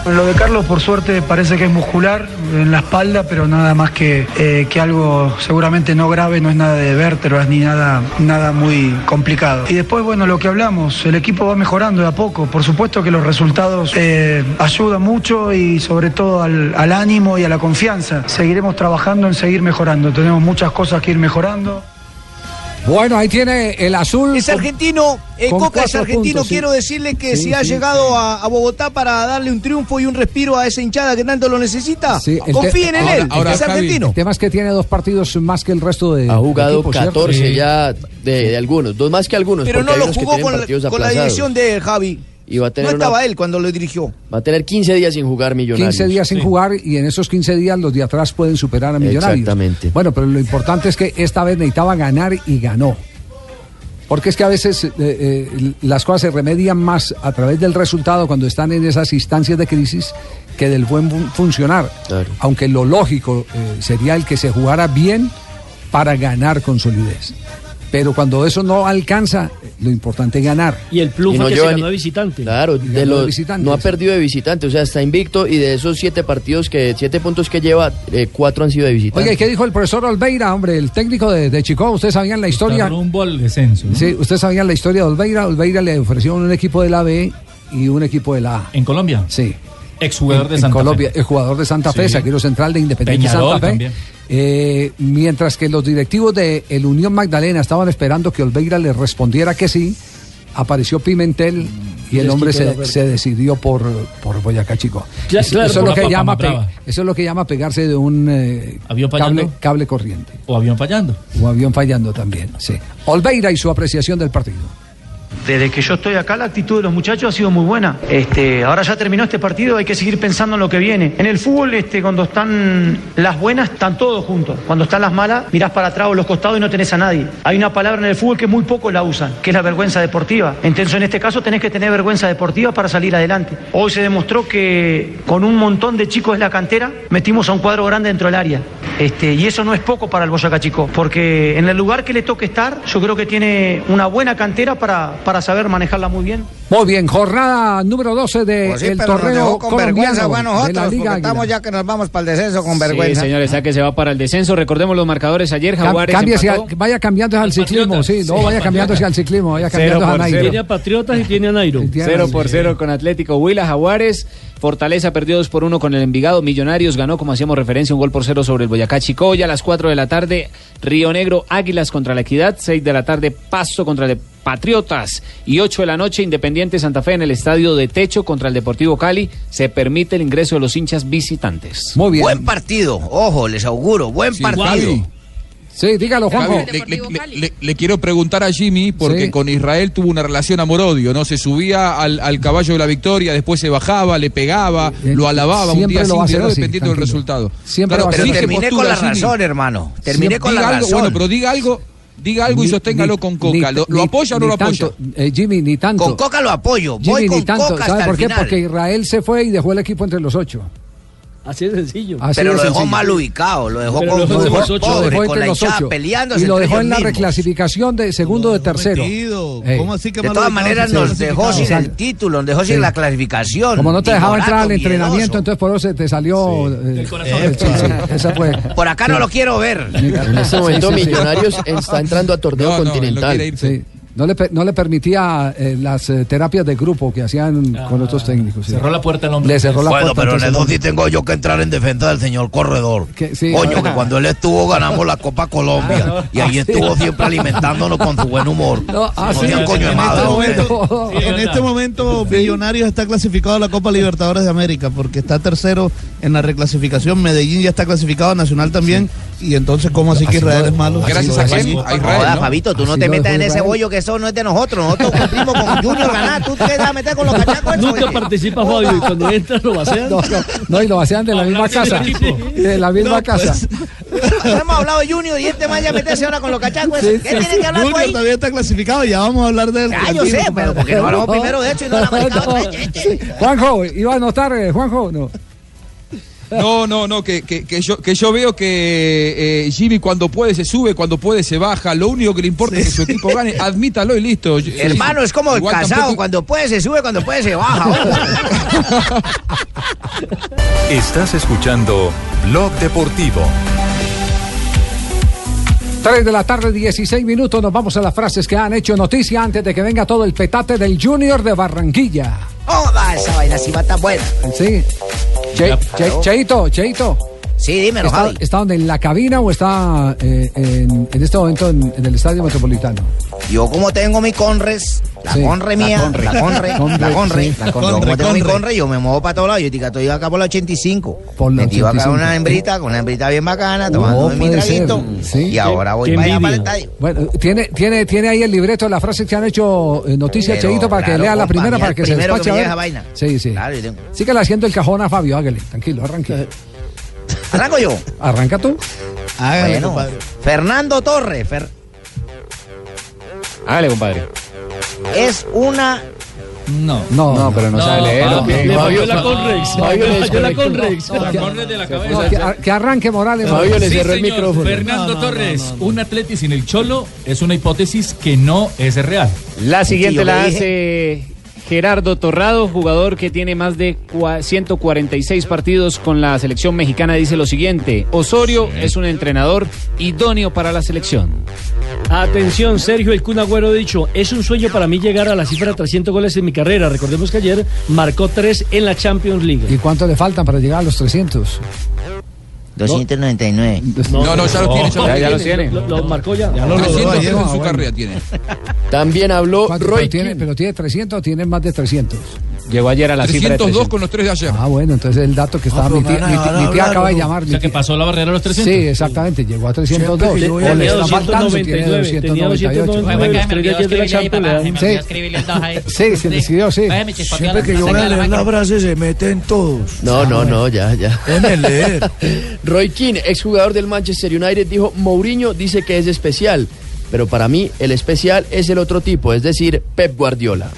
Lo de Carlos, por suerte, parece que es muscular en la espalda, pero nada más que, eh, que algo seguramente no grave, no es nada de vértebras ni nada, nada muy complicado. Y después, bueno, lo que hablamos, el equipo va mejorando de a poco. Por supuesto que los resultados eh, ayudan mucho y sobre todo al, al ánimo y a la confianza. Seguiremos trabajando en seguir mejorando. Tenemos muchas cosas que ir mejorando. Bueno, ahí tiene el azul. Es argentino, eh, Coca es argentino. puntos, sí. Quiero decirle que Sí, si ha sí, llegado a, a Bogotá para darle un triunfo y un respiro a esa hinchada que tanto lo necesita, confíen en él. es argentino. El tema es que tiene dos partidos más que el resto de. Ha jugado equipos, ¿cierto? 14 Sí. ya de, de algunos, dos más que algunos. Pero no lo jugó con con la dirección de Javi. Y va a No una- estaba él cuando lo dirigió. va a tener 15 días sin jugar Millonarios. 15 días sin jugar y en esos 15 días los de atrás pueden superar a Millonarios. Exactamente. Bueno, pero lo importante es que esta vez necesitaba ganar y ganó. Porque es que a veces eh, eh, las cosas se remedian más a través del resultado cuando están en esas instancias de crisis que del buen fun- funcionar. Aunque lo lógico eh, sería el que se jugara bien para ganar con solidez. Pero cuando eso no alcanza, lo importante es ganar. Y el plus no que se ganó de visitante. Claro, de de no ha perdido de visitante, o sea, está invicto y de esos siete partidos que, siete puntos que lleva, eh, cuatro han sido de visitante. Oye, ¿qué dijo el profesor Olveira, hombre, el técnico de, de Chico? ¿Ustedes sabían la historia? Está rumbo al descenso. ¿no? Sí, ustedes sabían la historia de Olveira. Olveira le ofreció un equipo de la B y un equipo de la A. ¿En Colombia? Sí. Exjugador de en Santa Colombia, Fe. el jugador de Santa Fe, Sí. zaguero central de Independiente Peñarol Santa Fe. también. Eh, mientras que los directivos de el Unión Magdalena estaban esperando que Olveira les respondiera que sí, apareció Pimentel y el hombre se, decidió por, por Boyacá Chico. Eso, claro, eso es lo que llama pe- eso es lo que llama pegarse de un eh, ¿Avión cable, cable corriente. O avión fallando. O avión fallando también, sí. Olveira y su apreciación del partido. Desde que yo estoy acá, la actitud de los muchachos ha sido muy buena. Este, ahora ya terminó este partido, hay que seguir pensando en lo que viene. En el fútbol, este, cuando están las buenas, están todos juntos. Cuando están las malas, mirás para atrás o los costados y no tenés a nadie. Hay una palabra en el fútbol que muy pocos la usan, que es la vergüenza deportiva. Entonces, en este caso, tenés que tener vergüenza deportiva para salir adelante. Hoy se demostró que con un montón de chicos de la cantera metimos a un cuadro grande dentro del área. Este, y eso no es poco para el Boyacá Chico, porque en el lugar que le toque estar, yo creo que tiene una buena cantera para saber manejarla muy bien. Muy bien, jornada número 12 del Pues sí, torneo con vergüenza a de la nosotros, Liga estamos ya que nos vamos para el descenso con Sí, vergüenza. señores, ya que se va para el descenso. Recordemos los marcadores ayer. Jaguares cámbiese empató. al- vaya cambiando al ciclismo, sí, no, vaya cambiando hacia el ciclismo, vaya cambiando a Nairo. cero. Tiene a Patriotas y tiene a Nairo. Cero por cero con Atlético Huila, Jaguares. Fortaleza perdió 2 por 1 con el Envigado. Millonarios ganó, como hacíamos referencia, un gol por cero sobre el Boyacá Chico. Ya a las 4 de la tarde, Río Negro, Águilas contra la Equidad. 6 de la tarde, Pasto contra el Patriotas. Y 8 de la noche, Independiente Santa Fe en el estadio de Techo contra el Deportivo Cali. Se permite el ingreso de los hinchas visitantes. Muy bien. Buen partido, ojo, les auguro, buen partido. Sí, dígalo, Juanjo. Javi, le, le- le- le- le quiero preguntar a Jimmy, porque Sí. con Israel tuvo una relación amor-odio, ¿no? Se subía al, al caballo de la victoria, después se bajaba, le pegaba, lo alababa un Eh, siempre día lo sí, va a un día hacer no, así, dependiendo del resultado. Siempre Claro, se Terminé con la Jimmy. razón, hermano. Terminé con la algo, razón. Bueno, pero diga algo, diga algo y Ni- sosténgalo ni- con Coca. ni- ¿Lo, lo ni- apoya o no ni lo apoya? tanto, eh, Jimmy, ni tanto. Con Coca lo apoyo. Jimmy, Voy ni con tanto. Coca ¿Sabe hasta por el qué? final. Porque Israel se fue y dejó el equipo entre los ocho. Así de sencillo. Así Pero de lo dejó sencillo. mal ubicado, lo dejó Pero con lo dejó ocho. Lo pobre, dejó con la los hinchada ocho. peleándose Y lo dejó en la mismos. reclasificación de segundo o de tercero. ¿Cómo así que De todas maneras nos dejó sin el título, nos dejó sin Sí. la clasificación. Como no te dejaba entrar al entrenamiento, miedoso. entonces por eso se te salió. eh, eh, sí, esa fue. Por acá no lo quiero ver. En este momento. Millonarios está entrando a torneo continental. No le, pe- no le permitía eh, las eh, terapias de grupo que hacían con otros técnicos. sí. Cerró la puerta al hombre. Le cerró la Bueno, puerta. pero en eso sí tengo yo que entrar en defensa del señor corredor. Que- sí. Coño, que cuando él estuvo ganamos la Copa Colombia y ahí estuvo siempre alimentándonos con su buen humor. No, ah, coño de En madre. este momento, en este momento Millonarios está clasificado a la Copa Libertadores de América porque está tercero en la reclasificación. Medellín ya está clasificado, Nacional también. Y entonces, ¿cómo así que Israel es malo? Gracias a. Fabito, tú no te metas en ese bollo que eso no es de nosotros. Nosotros cumplimos con Junior ganar. Tú te vas a meter con los cachacos. Nunca oye. participa Fabio y cuando entra lo vacean. No, no, no, y lo vacian de la misma Hablar casa. De la misma No, casa. pues, Hemos hablado de Junior y este man ya meterse ahora con los cachacos. Sí, ¿Qué sí, tiene que hablar Junior ahí? todavía está clasificado, ya vamos a hablar de él. Ah, yo sé, pero porque no hablamos primero de hecho y no la sí. Juanjo, iba a anotar, eh, Juanjo, no. No, no, no, que, que, que yo, que yo veo que eh, Jimmy cuando puede se sube, cuando puede se baja. Lo único que le importa es que su equipo gane. Admítalo y listo. Hermano, es como el casado, tampoco- cuando puede se sube, cuando puede se baja. Estás escuchando Blog Deportivo. 3 de la tarde, 16 minutos. Nos vamos a las frases que han hecho noticia antes de que venga todo el petate del Junior de Barranquilla. Joda, esa vaina sí va tan buena. Sí. Che- Che- Cheito, Cheito. Sí, dímelo, ¿Está, Javi. ¿Está donde, en la cabina o está eh, en, en este momento en, en el Estadio Metropolitano? Yo como tengo mi Conres, la Sí. Conre mía, La Conre. la Conre, la Conre, sí. la Conre. Yo como tengo mi Conre, yo me muevo para todos lados. Yo estoy acá por la 85. Por la Metido acá 85. una hembrita, con una hembrita bien bacana, tomando mi puede ser. traguito. Sí. Y ahora voy para allá para el estadio. Bueno, tiene, tiene, tiene ahí el libreto de las frases que han hecho eh, noticia, Pero, Cheito, para que lea la primera, para que se que despache. me a llega ver. esa vaina. Sí, sí. Claro, yo tengo- Síguele haciendo el cajón a Fabio, hágale, tranquilo, arranque. ¿Arranco yo? Arranca tú. Bueno, Fernando Torres Fer- Hágale, compadre. es una No. No, No, pero no, sabe leer. ¿o qué? Le falló la Conrex. Fabio le la. Conrex. La Conre de la No, cabeza. que, ar- que arranque Morales. Fabio le Sí, cerró el señor. micrófono. Fernando Torres, un Atleti sin el Cholo es una hipótesis que no es real. La siguiente la hace Gerardo Torrado, jugador que tiene más de cua- 146 partidos con la selección mexicana. Dice lo siguiente: Osorio es un entrenador idóneo para la selección. Atención, Sergio El Kun Agüero ha dicho, es un sueño para mí llegar a la cifra de 300 goles en mi carrera. Recordemos que ayer marcó 3 en la Champions League. ¿Y cuánto le faltan para llegar a los 300? 299. No, no, ya lo tiene, ya lo Ya, ya tiene. Lo, lo marcó ya. Ya lo logró 300 ayer. en su bueno. carrera tiene. También habló ¿Cuánto- Roy pero, tiene, Keane. pero tiene 300 o tiene más de 300. Llegó ayer a la cifra de 302 300. con los tres de ayer. Ah, bueno, entonces el dato que estaba mi me tía, a mi tía- mi tía hablar, acaba de ¿no? llamar. O sea, que pasó la barrera de los 300. Sí, exactamente, llegó a 302. Siempre que yo voy O a le está faltando, tiene 299, tenía 298. 299, los tres de ayer de la Champions le dan- Sí. Sí, se le escribió, sí. Siempre que yo voy a leer la frase se meten todos. No, no, no, ya, ya. Déjenme leer. Roy Keane, exjugador del Manchester United, dijo, Mourinho dice que es especial, pero para mí el especial es el otro tipo, es decir, Pep Guardiola.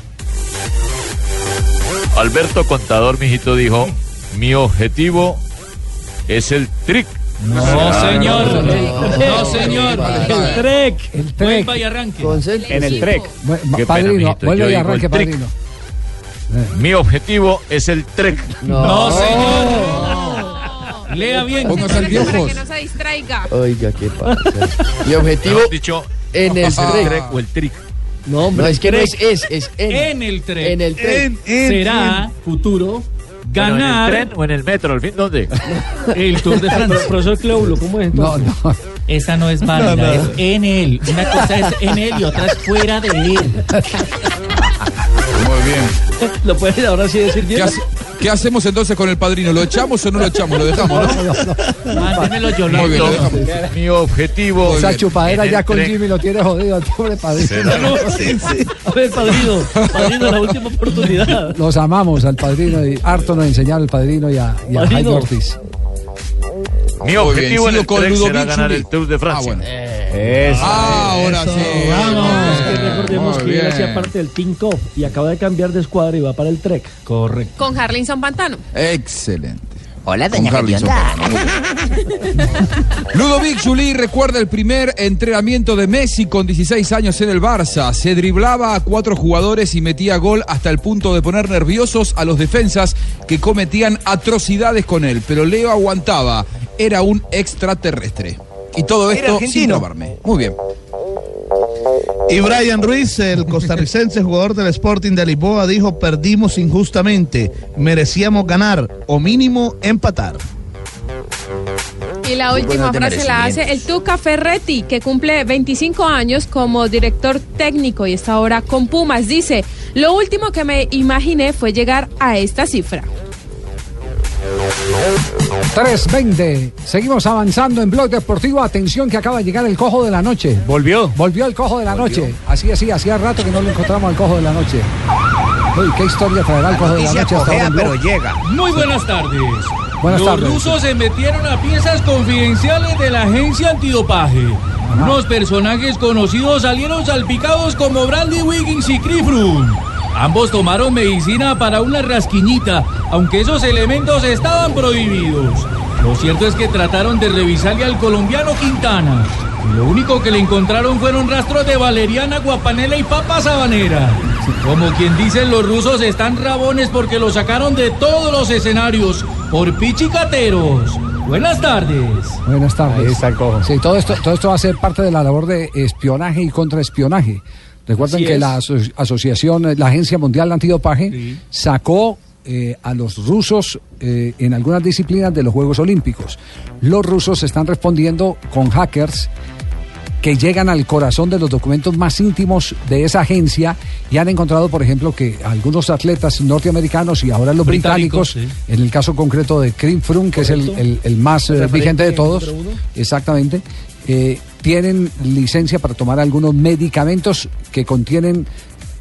Alberto Contador, mijito, dijo, mi objetivo es el trick. No, señor. no. No, señor. El Trek. El trek. Vuelva y arranque. En el Trek. Qué Padrino, mijito, vuelve yo y arranque, padrino. Mi objetivo es el trek. No, señor. Lea bien. Póngase el Para que no se distraiga. Oiga, ¿qué pasa? Mi objetivo dicho, en el trek. o el trick. No, No, es que no es es, es en. En el tren. En el tren. Será futuro Bueno, ganar ¿En el tren o en el metro? ¿Al fin dónde? el Tour de Francia. Profesor Cleulo, ¿cómo es No, entonces? no. Esa no es válida, es en él. Una cosa es en él y otra es fuera de él. Muy bien. ¿Lo puedes ahora sí decir ¿Qué, bien? hace- qué hacemos entonces con el padrino? ¿Lo echamos o no lo echamos? Lo dejamos, ¿no? Mándemelo yo, Muy bien, lo dejamos. Mi objetivo Esa chupadera en ya con Jimmy lo tiene jodido al pobre padrino. A ver, padrino, padrino, la última oportunidad. Los amamos al padrino y harto nos enseñaron al padrino y a, y a Padrino. Jaime Ortiz. Mi objetivo en el con será ganar el Tour de Francia. Ah, bueno. Eso. Ah, ahora sí. Es que recordemos que él hacía parte del Team Cop y acaba de cambiar de escuadra y va para el Trek. Correcto. Con Harlinson Pantano. Excelente. Hola, doña. Carlionda. Ludovic Juli recuerda el primer entrenamiento de Messi con 16 años en el Barça. Se driblaba a cuatro jugadores y metía gol hasta el punto de poner nerviosos a los defensas que cometían atrocidades con él. Pero Leo aguantaba. Era un extraterrestre. Y todo esto sin probarme. Muy bien. Y Brian Ruiz, el costarricense jugador del Sporting de Lisboa, dijo, perdimos injustamente, merecíamos ganar o mínimo empatar. Y la última frase la hace el Tuca Ferretti, que cumple 25 años como director técnico y está ahora con Pumas. Dice, lo último que me imaginé fue llegar a esta cifra. 3.20. Seguimos avanzando en Blog Deportivo. Atención que acaba de llegar el cojo de la noche. Volvió. Volvió el cojo de la noche. Así, así, hacía rato que no lo encontramos al cojo de la noche. Uy, ¿qué historia traerá el cojo de la noche hasta ahora pero llega. Muy buenas tardes. Buenas Los tardes. rusos se metieron a piezas confidenciales de la agencia antidopaje. Unos personajes conocidos salieron salpicados como Brandy Wiggins y Froome. Ambos tomaron medicina para una rasquiñita, aunque esos elementos estaban prohibidos. Lo cierto es que trataron de revisarle al colombiano Quintana. Y lo único que le encontraron fueron rastros de valeriana, guapanela y papa sabanera. Como quien dice, los rusos están rabones porque lo sacaron de todos los escenarios por pichicateros. Buenas tardes. Buenas tardes. Ahí está el cojo. Sí, todo esto, todo esto va a ser parte de la labor de espionaje y contraespionaje. Recuerden que es. la aso- asociación, eh, la Agencia Mundial Antidopaje, sacó eh, a los rusos eh, en algunas disciplinas de los Juegos Olímpicos. Los rusos están respondiendo con hackers que llegan al corazón de los documentos más íntimos de esa agencia y han encontrado, por ejemplo, que algunos atletas norteamericanos y ahora los británicos, Británicos, en el caso concreto de Krim Froome, que es el, Correcto. el- el más eh, vigente de todos, exactamente, eh, tienen licencia para tomar algunos medicamentos que contienen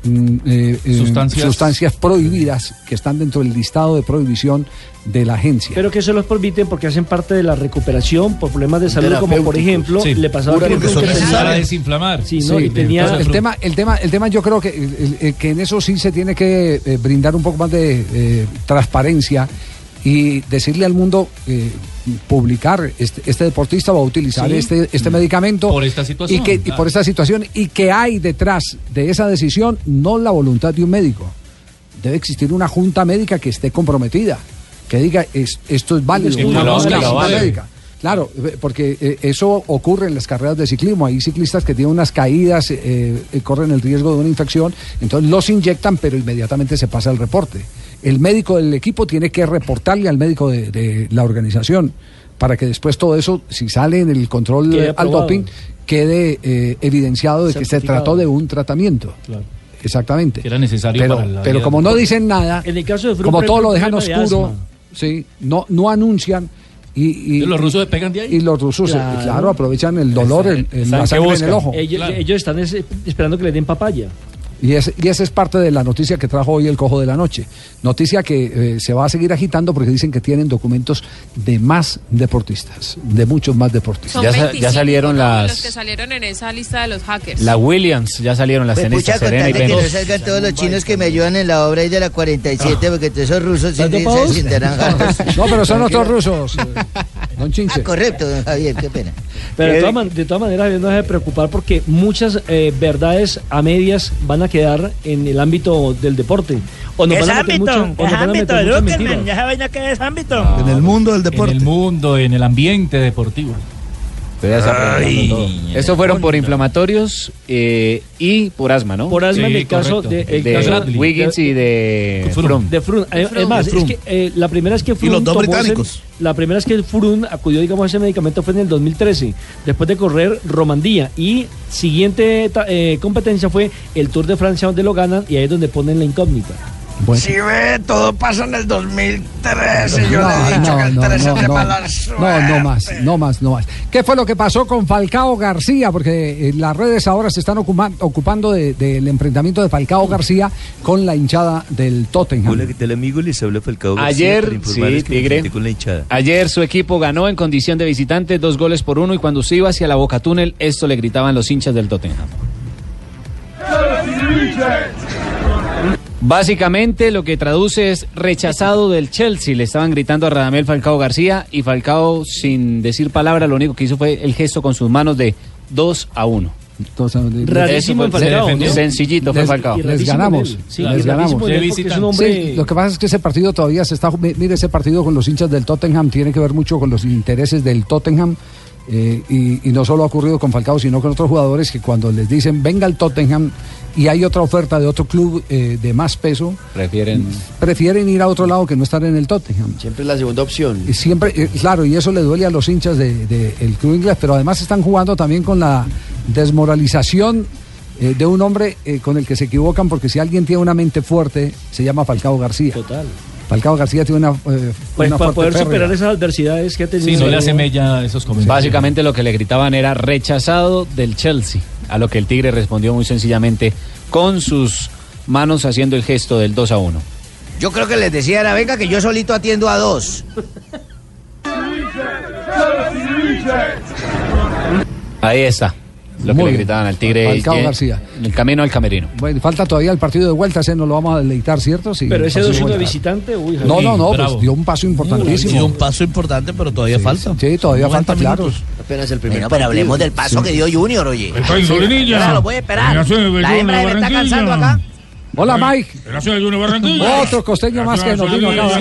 mm, eh, eh, Sustancias. sustancias prohibidas que están dentro del listado de prohibición de la agencia. Pero que se los permiten porque hacen parte de la recuperación por problemas de salud, como por ejemplo, Sí. le pasaba Pura a que Para desinflamar. Sí, ¿no? Sí, y tenía el tema, el tema, el tema yo creo que, que en eso sí se tiene que eh, brindar un poco más de eh, transparencia y decirle al mundo eh, publicar este, este deportista va a utilizar Sí. este, este medicamento Por esta situación, y que y por esta situación y que hay detrás de esa decisión no la voluntad de un médico debe existir una junta médica que esté comprometida que diga es- esto es válido Que una junta base. médica Claro, eh, porque eh, eso ocurre en las carreras de ciclismo. Hay ciclistas que tienen unas caídas, eh, corren el riesgo de una infección, entonces los inyectan, pero inmediatamente se pasa el reporte. El médico del equipo tiene que reportarle al médico de, de la organización para que después todo eso, si sale en el control Quede al aprobado. doping, quede eh, evidenciado de que se trató de un tratamiento. Exactamente. Que era necesario pero, para la pero como no dicen nada, En el caso de como todo lo dejan de oscuro, sí, no, no anuncian. Y, y- ¿Y los rusos se pegan de ahí? y los rusos, eh, Claro. claro, aprovechan el dolor, el, el- la sangre en el ojo. Ellos, ellos están es- esperando que le den papaya. Y, es- y esa es parte de la noticia que trajo hoy el Cojo de la Noche. Noticia que eh, se va a seguir agitando porque dicen que tienen documentos de más deportistas, de muchos más deportistas. Ya sa- ya 25, salieron ¿no? las- Los que salieron en esa lista de los hackers. La Williams, ya salieron las Pues tenistas pucha, Serena y que no salgan todos los chinos que me ayudan en la obra ahí de la 47, porque todos esos rusos se sentirán hartos. No, pero son otros rusos. eh, Don Chinche. Ah, correcto, don Javier, qué pena. Pero de Eh, todas, man- de todas maneras, no debe preocupar porque muchas eh, verdades a medias van a quedar en el ámbito del deporte. O nos ¿Qué es van a meter ámbito? mucho- o ¿Qué nos es van a ámbito? meter mentiras. ¿ya esa vaina qué es ámbito? En el mundo del deporte. En el mundo, en el ambiente deportivo. Estos fueron por inflamatorios eh, y por asma, ¿no? Por asma en el caso de, el de caso Wiggins y de Froome. De Froome. Eh, Froome. Es más, De es que eh, la primera es que Froome los dos ese- británicos. la primera es que Froome acudió, digamos, a ese medicamento fue en el 2013, después de correr Romandía. Y siguiente eh, competencia fue el Tour de Francia, donde lo ganan, y ahí es donde ponen la incógnita. Si ve, todo pasa en el 2013. Yo No, le he dicho no, que el no, 13 no, es de no. mala No, no más, no más, no más. ¿Qué fue lo que pasó con Falcao García? Porque eh, las redes ahora se están ocupa- ocupando de- del enfrentamiento de Falcao García con la hinchada del Tottenham. Hola, ¿qué tal amigo? Les habla Falcao García Ayer, sí, Tigre. con la hinchada. Ayer su equipo ganó en condición de visitante, dos goles por uno, y cuando se iba hacia la Boca Túnel, esto le gritaban los hinchas del Tottenham. Básicamente lo que traduce es rechazado del Chelsea. Le estaban gritando a Radamel Falcao García y Falcao, sin decir palabra, lo único que hizo fue el gesto con sus manos de 2 a 1. Rarísimo en Falcao, ¿no? Sencillito fue les, Falcao. les ganamos, Sí, les ganamos. Sí, lo que pasa es que ese partido todavía se está. mi- Mire, ese partido con los hinchas del Tottenham tiene que ver mucho con los intereses del Tottenham. Eh, y, y no solo ha ocurrido con Falcao, sino con otros jugadores que cuando les dicen venga al Tottenham y hay otra oferta de otro club eh, de más peso, Prefieren. prefieren ir a otro lado que no estar en el Tottenham. Siempre es la segunda opción. Y siempre, eh, claro, y eso le duele a los hinchas del de, el club inglés, pero además están jugando también con la desmoralización eh, de un hombre eh, con el que se equivocan, porque si alguien tiene una mente fuerte, se llama Falcao García. Total. Falcao García tiene una, eh, Pues una para poder férrea. superar esas adversidades que ha tenido. Sí, no le hace mella esos comentarios. Básicamente lo que le gritaban era rechazado del Chelsea, a lo que el Tigre respondió muy sencillamente con sus manos haciendo el gesto del 2 a 1. Yo creo que les decía era, venga, que yo solito atiendo a dos. Ahí está. Lo que Muy le bien. gritaban al Tigre. Falcao García. En el camino al camerino. Bueno, falta todavía el partido de vuelta, ese nos lo vamos a deleitar, ¿cierto? Sí, Pero ese partido 2-1 de visitante, uy, No, no, no, bravo. pues dio un paso importantísimo. Dio un paso importante, pero todavía falta. Sí, todavía 90 falta, claro. Apenas el primer Bueno, pero hablemos del paso que dio Junior, oye. El país, Sí. Solinilla. Lo a esperar. En la hembra me está cansando acá. Hola, Mike. En de Junior Barranquilla. Otro costeño más que nos vino acá.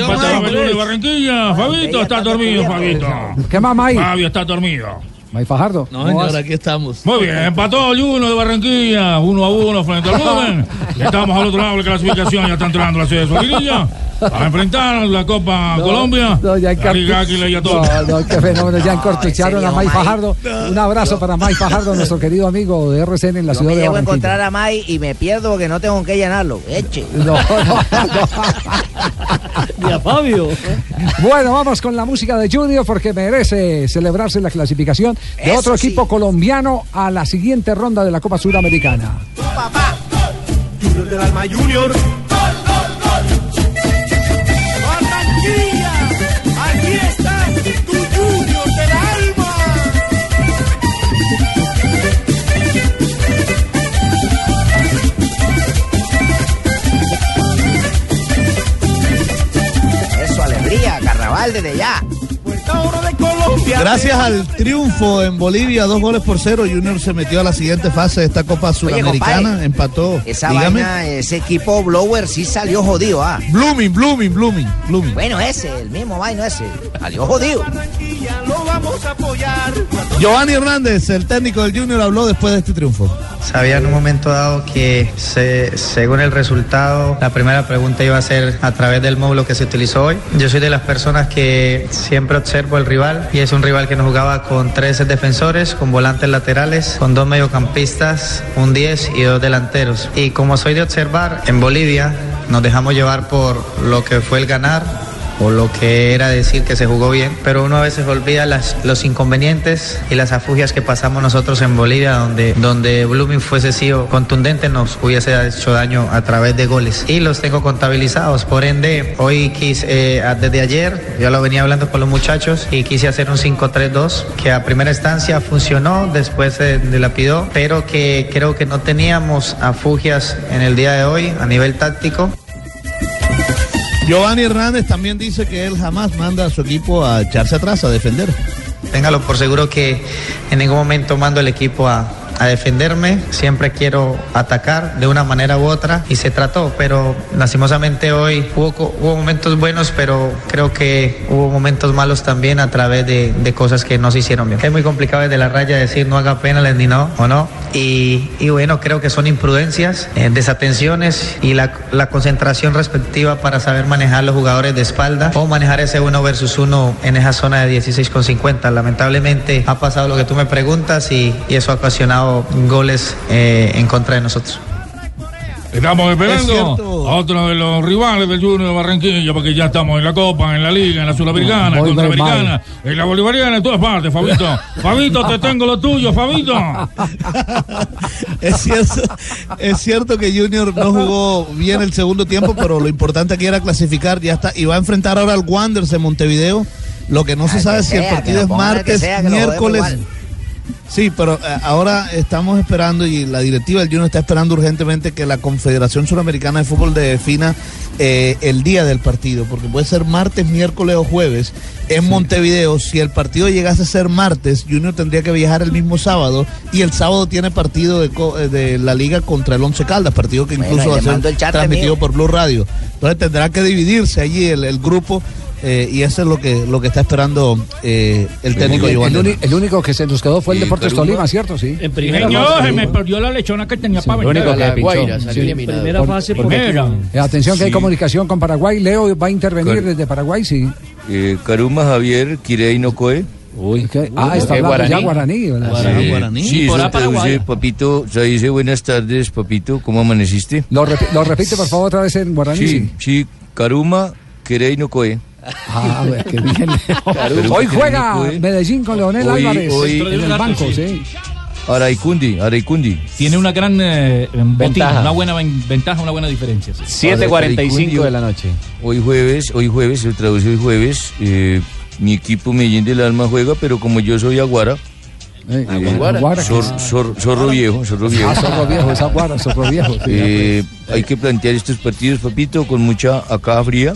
Barranquilla. Fabito está dormido, Fabito. ¿Qué más, Mike? Fabio está dormido. Mike Fajardo. No, ¿cómo señor, vas? aquí estamos. Muy bien, empató el Junior de Barranquilla, uno a uno frente al Joven. Estamos al otro lado de la clasificación, ya está entrando la ciudad de Solinilla. A enfrentar la Copa Colombia, No, ya Águila. No, no, qué fenómeno. Ya encortucharon a Mike Fajardo. Un abrazo para Mike Fajardo, nuestro querido amigo de RCN en la Yo ciudad me de Barranquilla. encontrar a Mai y me pierdo porque no tengo qué llenarlo. Eche. No, no, Ni a Fabio. Bueno, vamos con la música de Junior porque merece celebrarse la clasificación de Eso otro sí. equipo colombiano a la siguiente ronda de la Copa Suramericana. Junior del alma Junior. Desde ya. Colombia. Gracias al triunfo en Bolivia, dos goles por cero, Junior se metió a la siguiente fase de esta Copa Suramericana, compadre, empató. Esa Dígame. vaina, ese equipo Blower sí salió jodido, ah. Blooming, Blooming, Blooming, Blooming. Bueno, ese, el mismo vaino ese. Salió jodido. Lo vamos a apoyar. Giovanni Hernández, el técnico del Junior, habló después de este triunfo. Sabía en un momento dado que se- según el resultado, la primera pregunta iba a ser a través del módulo que se utilizó hoy. Yo soy de las personas que siempre observo el rival y es un rival que nos jugaba con tres defensores, con volantes laterales, con dos mediocampistas, un 10 y dos delanteros. Y como soy de observar, en Bolivia nos dejamos llevar por lo que fue el ganar o lo que era decir que se jugó bien, pero uno a veces olvida las, los inconvenientes y las afugias que pasamos nosotros en Bolivia, donde, donde Blooming fuese sido contundente, nos hubiese hecho daño a través de goles. Y los tengo contabilizados, por ende, hoy quise, eh, desde ayer, yo lo venía hablando con los muchachos y quise hacer un 5-3-2, que a primera instancia funcionó, después se dilapidó, pero que creo que no teníamos afugias en el día de hoy a nivel táctico. Giovanni Hernández también dice que él jamás manda a su equipo a echarse atrás, a defender. Téngalo por seguro que en ningún momento mando el equipo a, a defenderme, siempre quiero atacar de una manera u otra y se trató, pero lastimosamente hoy hubo, hubo momentos buenos, pero creo que hubo momentos malos también a través de, de cosas que no se hicieron bien. Es muy complicado desde la raya decir no haga penales ni no o no y, y bueno, creo que son imprudencias, eh, desatenciones y la, la concentración respectiva para saber manejar los jugadores de espalda o manejar ese uno versus uno en esa zona de 16 con 50. Lamentablemente ha pasado lo que tú me preguntas y eso ha ocasionado goles eh, en contra de nosotros. Estamos Es esperando a otro de los rivales del Junior de Barranquilla, porque ya estamos en la Copa, en la Liga, en la Sudamericana, en la en la Bolivariana, en todas partes, Fabito. Fabito, te tengo lo tuyo, Fabito. Es cierto, es cierto que Junior no jugó bien el segundo tiempo, pero lo importante aquí era clasificar, ya está, y va a enfrentar ahora al Wanderers en Montevideo. Lo que no se sabe es si el partido es martes, miércoles. Sí, pero eh, ahora estamos esperando y la directiva del Junior está esperando urgentemente que la Confederación Suramericana de Fútbol defina eh, el día del partido, porque puede ser martes, miércoles o jueves en Montevideo. Si el partido llegase a ser martes, Junior tendría que viajar el mismo sábado y el sábado tiene partido de, eh, de la liga contra el Once Caldas, partido que incluso va a ser transmitido mío. por Blue Radio. Entonces tendrá que dividirse allí el, el grupo eh, y eso es lo que, lo que está esperando eh, el técnico el, Giovanni. uni- el único que se nos quedó fue el Sí, Deportes Perú. Tolima, ¿cierto? Sí. En Señor, se me perdió la lechona que tenía para lo vender. único que pinchó. Guaira salió Sí. eliminado. Primera Por- fase por- Primera. Eh, atención que hay Sí. comunicación con Paraguay. Leo va a intervenir Claro. desde Paraguay, sí. Eh, Karuma Javier Kirei no Coe. Uy, Ah, está hablando ya guaraní. ¿verdad? Sí, Sí, eso traduce, papito, sea, dice buenas tardes, papito, ¿cómo amaneciste? Lo, repi- lo repite, por favor, otra vez en guaraní. Sí, sí, Karuma Kirei no Coe. Ah, a ver, qué bien. Hoy juega. Medellín con Leonel Hoy- Álvarez hoy- en el banco, sí. Araikundi, Araikundi. Tiene una gran eh, botín, Ventaja. una buena ven- ventaja, una buena diferencia. sí. 7:45 de la noche. Hoy jueves, hoy jueves, se traduce hoy jueves, eh, mi equipo Medellín del Alma juega, pero como yo soy Aguara, Aguara, Zor- es- zor- zorro viejo, zorro viejo. Ah, zorro viejo, es aguara, zorro viejo. sí, Eh, hay que plantear estos partidos, papito, con mucha acá fría.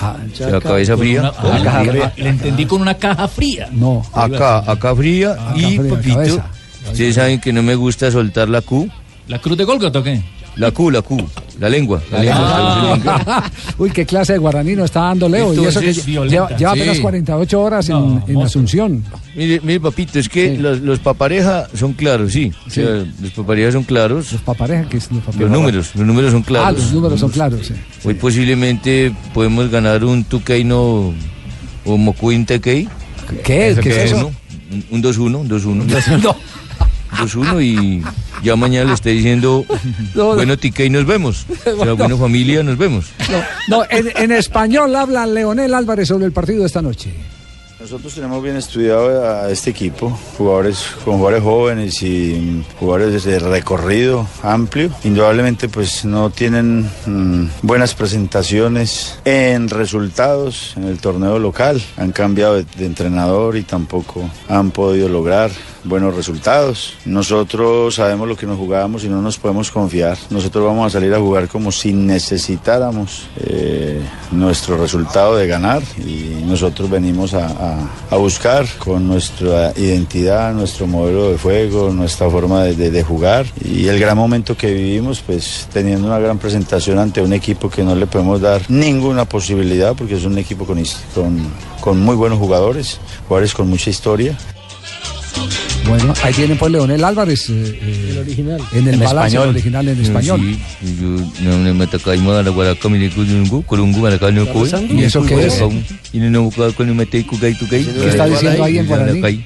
O sea, cabeza fría. una- cabeza caja fría. Le entendí con una caja fría. No. Acá, acá fría. y, fría, papito, ustedes saben que no me gusta soltar la Q. ¿La cruz de Golgota o qué? La Q, la Q, la lengua. La lengua, Ah. lengua. Uy, qué clase de guaraní nos está dando Leo. y eso que Entonces, lleva, lleva apenas Sí. 48 horas en, en Asunción. Mire, mire, papito, es que los, los papareja son claros, sí. O sea, los papareja son claros. Los papareja, que es los Los números, los números son claros. Ah, los números son claros. sí. Hoy posiblemente podemos ganar un 2K no, o Mocuin TK. ¿Qué es? ¿Qué es eso? Un- Un 2-1, un 2-1. No. 2-1 y ya mañana le estoy diciendo, No. bueno, TK nos vemos. O sea, Bueno. bueno, familia, nos vemos. No, no, en, en español habla Leonel Álvarez sobre el partido de esta noche. Nosotros tenemos bien estudiado a este equipo, jugadores con jugadores jóvenes y jugadores de recorrido amplio. Indudablemente pues no tienen mm, buenas presentaciones en resultados en el torneo local. Han cambiado de, entrenador y tampoco han podido lograr buenos resultados. Nosotros sabemos lo que nos jugamos y no nos podemos confiar. Nosotros vamos a salir a jugar como si necesitáramos eh, nuestro resultado de ganar y nosotros venimos a- a buscar con nuestra identidad, nuestro modelo de juego, nuestra forma de, de- de jugar y el gran momento que vivimos pues teniendo una gran presentación ante un equipo que no le podemos dar ninguna posibilidad porque es un equipo con, con, con muy buenos jugadores, jugadores con mucha historia. Bueno, ahí tienen pues Leonel Álvarez. el original. En el En balance español. original en No, español. sí, yo no me la guaraca, mire, curungu, curungu, maraca, no coy. ¿Y eso qué es? Y no el. ¿Qué está diciendo ahí en guaraní?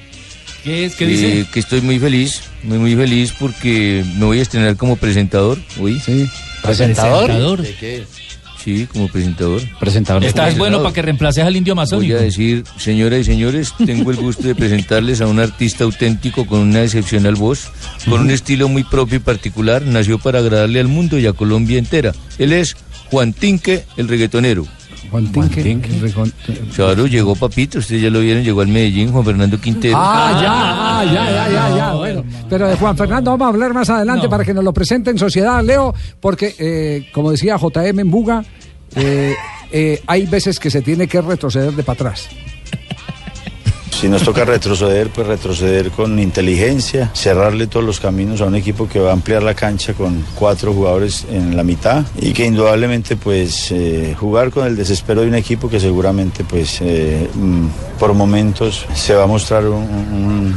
¿Qué es? ¿Qué Eh, que estoy muy feliz, muy muy feliz porque me voy a estrenar como presentador hoy. Sí. ¿Presentador? ¿De qué? Sí, como presentador. Presentador. Estás bueno para que reemplaces al indio Voy amazónico. a decir, señoras y señores, tengo el gusto de presentarles a un artista auténtico con una excepcional voz, con un estilo muy propio y particular, nació para agradarle al mundo y a Colombia entera. Él es Juan Tinque, el reggaetonero. Juan Tinque. Claro, llegó papito, ustedes ya lo vieron, llegó al Medellín, Juan Fernando Quintero. Ah, ya, ah, ya, ya, ya, ya, bueno. Pero de Juan Fernando vamos a hablar más adelante para que nos lo presente en sociedad, Leo, porque, eh, como decía JM en Buga, eh, eh, hay veces que se tiene que retroceder de para atrás. Si nos toca retroceder, pues retroceder con inteligencia, cerrarle todos los caminos a un equipo que va a ampliar la cancha con cuatro jugadores en la mitad y que indudablemente pues eh, jugar con el desespero de un equipo que seguramente pues eh, mm, por momentos se va a mostrar un,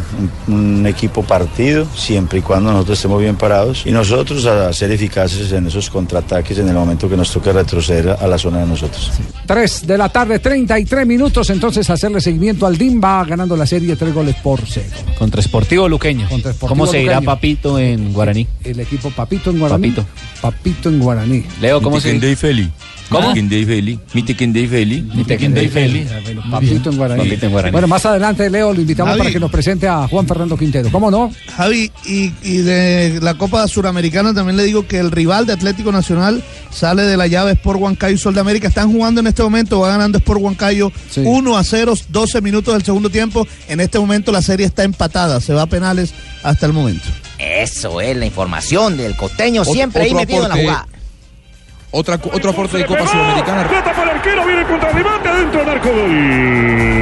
un- equipo partido siempre y cuando nosotros estemos bien parados y nosotros a ser eficaces en esos contraataques en el momento que nos toque retroceder a la zona de nosotros. 3 de la tarde, 33 minutos, entonces hacerle seguimiento al Dimba, ganando la serie tres goles por cero. Contra Sportivo Luqueño. Contra Sportivo ¿Cómo se Luqueño. Papito en guaraní? El equipo Papito en Guaraní. Papito. Papito en Guaraní. Leo, ¿cómo se Mite Feli. ¿Cómo? Mite Feli. Mite Feli. Mite Kendey Feli. Papito en Guaraní. Papito en Guaraní. Bueno, más adelante, Leo, lo invitamos Javi. para que nos presente a Juan Fernando Quintero. ¿Cómo no? Javi, y, y de la Copa Suramericana también le digo que el rival de Atlético Nacional sale de la llave Sport Huancayo y Sol de América. Están jugando en este momento, va ganando Sport Huancayo 1 a 0, 12 minutos del segundo tiempo. En este momento la serie está empatada, se va a penales hasta el momento. Eso es la información del costeño, Otro- siempre ahí otro metido en la jugada. Otra, otro aporte de Copa Sudamericana. Plata para el arquero, viene el contrarremate adentro del arco gol.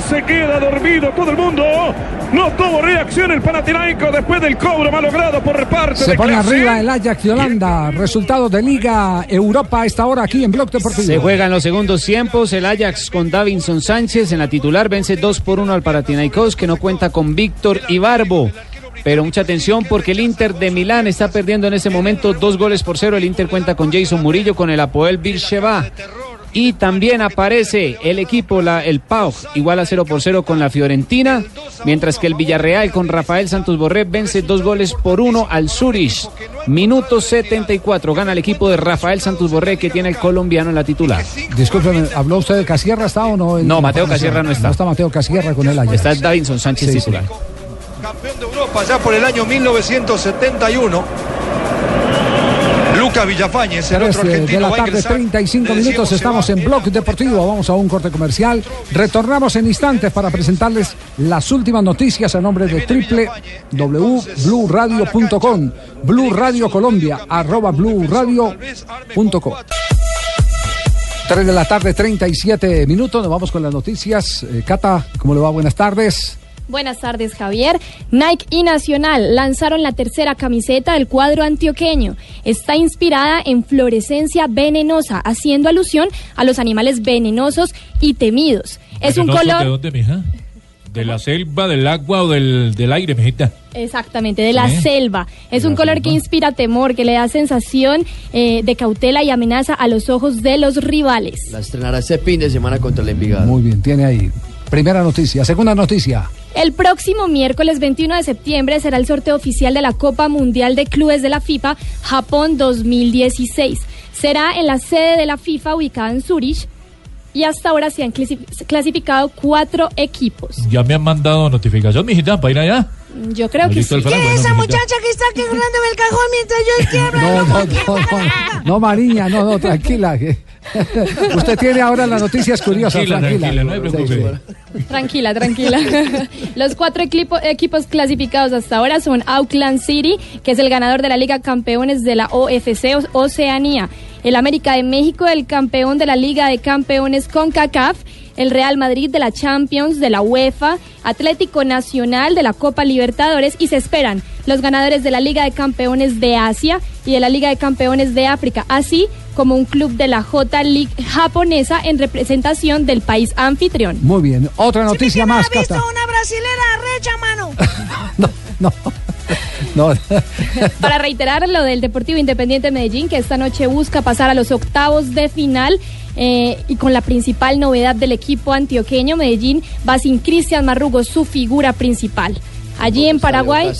Se queda dormido el después del cobro malogrado por parte Se de pone arriba el Ajax de Holanda. Resultado de Liga Europa a esta hora aquí en Blog Deportivo. Se juegan los segundos tiempos. El Ajax con Davinson Sánchez en la titular vence 2 por 1 al Panathinaikos que no cuenta con Víctor Ibarbo. Pero mucha atención porque el Inter de Milán está perdiendo en este momento dos goles por cero. El Inter cuenta con Jason Murillo con el Apoel Birsheva. Y también aparece el equipo, la- el PAOK, igual a 0 por 0 con la Fiorentina, mientras que el Villarreal con Rafael Santos Borré vence dos goles por uno al Zurich. Minuto 74, gana el equipo de Rafael Santos Borré que tiene el colombiano en la titular. Discúlpeme, ¿habló usted de Casierra? ¿Está o no? en- No, Mateo Casierra no está. No está Mateo Casierra con el Ajax. Está Davinson Sánchez Sí, titular. campeón de Europa ya por el año 1971. Lucas Villafañez, el Tres otro eh, de la tarde, ingresar. 35 Le minutos. Estamos en Blog Deportivo. Vamos a un corte comercial. Retornamos en instantes para presentarles las últimas noticias a nombre de www.bluradio.com. Blue Radio Colombia, arroba bluradio.com. 3 de la tarde, 37 minutos. Nos vamos con las noticias. Eh, Cata, ¿cómo le va? Buenas tardes. Buenas tardes, Javier. Nike y Nacional lanzaron la tercera camiseta del cuadro antioqueño. Está inspirada en fluorescencia venenosa, haciendo alusión a los animales venenosos y temidos. Es un ¿Venenoso color... ¿De dónde, mija? ¿De la selva, del agua o del, del aire, mijita? Exactamente, de la Sí. selva. Es un color que inspira temor, que le da sensación eh, de cautela y amenaza a los ojos de los rivales. La estrenará este fin de semana contra el Envigado. Muy bien, tiene ahí. Primera noticia. Segunda noticia. El próximo miércoles 21 de septiembre será el sorteo oficial de la Copa Mundial de Clubes de la FIFA Japón 2016. Será en la sede de la FIFA ubicada en Zurich y hasta ahora se han clasi- clasificado cuatro equipos. Ya me han mandado notificación, mijita, para ir allá. Yo creo que ¿Listo sí. Fran? Bueno, esa mijita. que está quebrándome el cajón mientras yo izquierda? No, no, no, no, no, Mariña, no, no, tranquila. Usted tiene ahora las noticias curiosas, Tranquila, tranquila. tranquila, no se preocupe. Tranquila, tranquila. Los cuatro equipo- equipos clasificados hasta ahora son Auckland City, que es el ganador de la Liga Campeones de la OFC Oceanía, el América de México, el campeón de la Liga de Campeones CONCACAF, el Real Madrid de la Champions, de la UEFA, Atlético Nacional de la Copa Libertadores y se esperan los ganadores de la Liga de Campeones de Asia y de la Liga de Campeones de África, así como un club de la J League japonesa en representación del país anfitrión. Muy bien. Otra noticia más, Cata. una brasilera recha, mano. No. Para reiterar lo del Deportivo Independiente Medellín, que esta noche busca pasar a los octavos de final. eh, y con la principal novedad del equipo antioqueño, Medellín va sin Cristian Marrugo, su figura principal. Allí en Paraguay,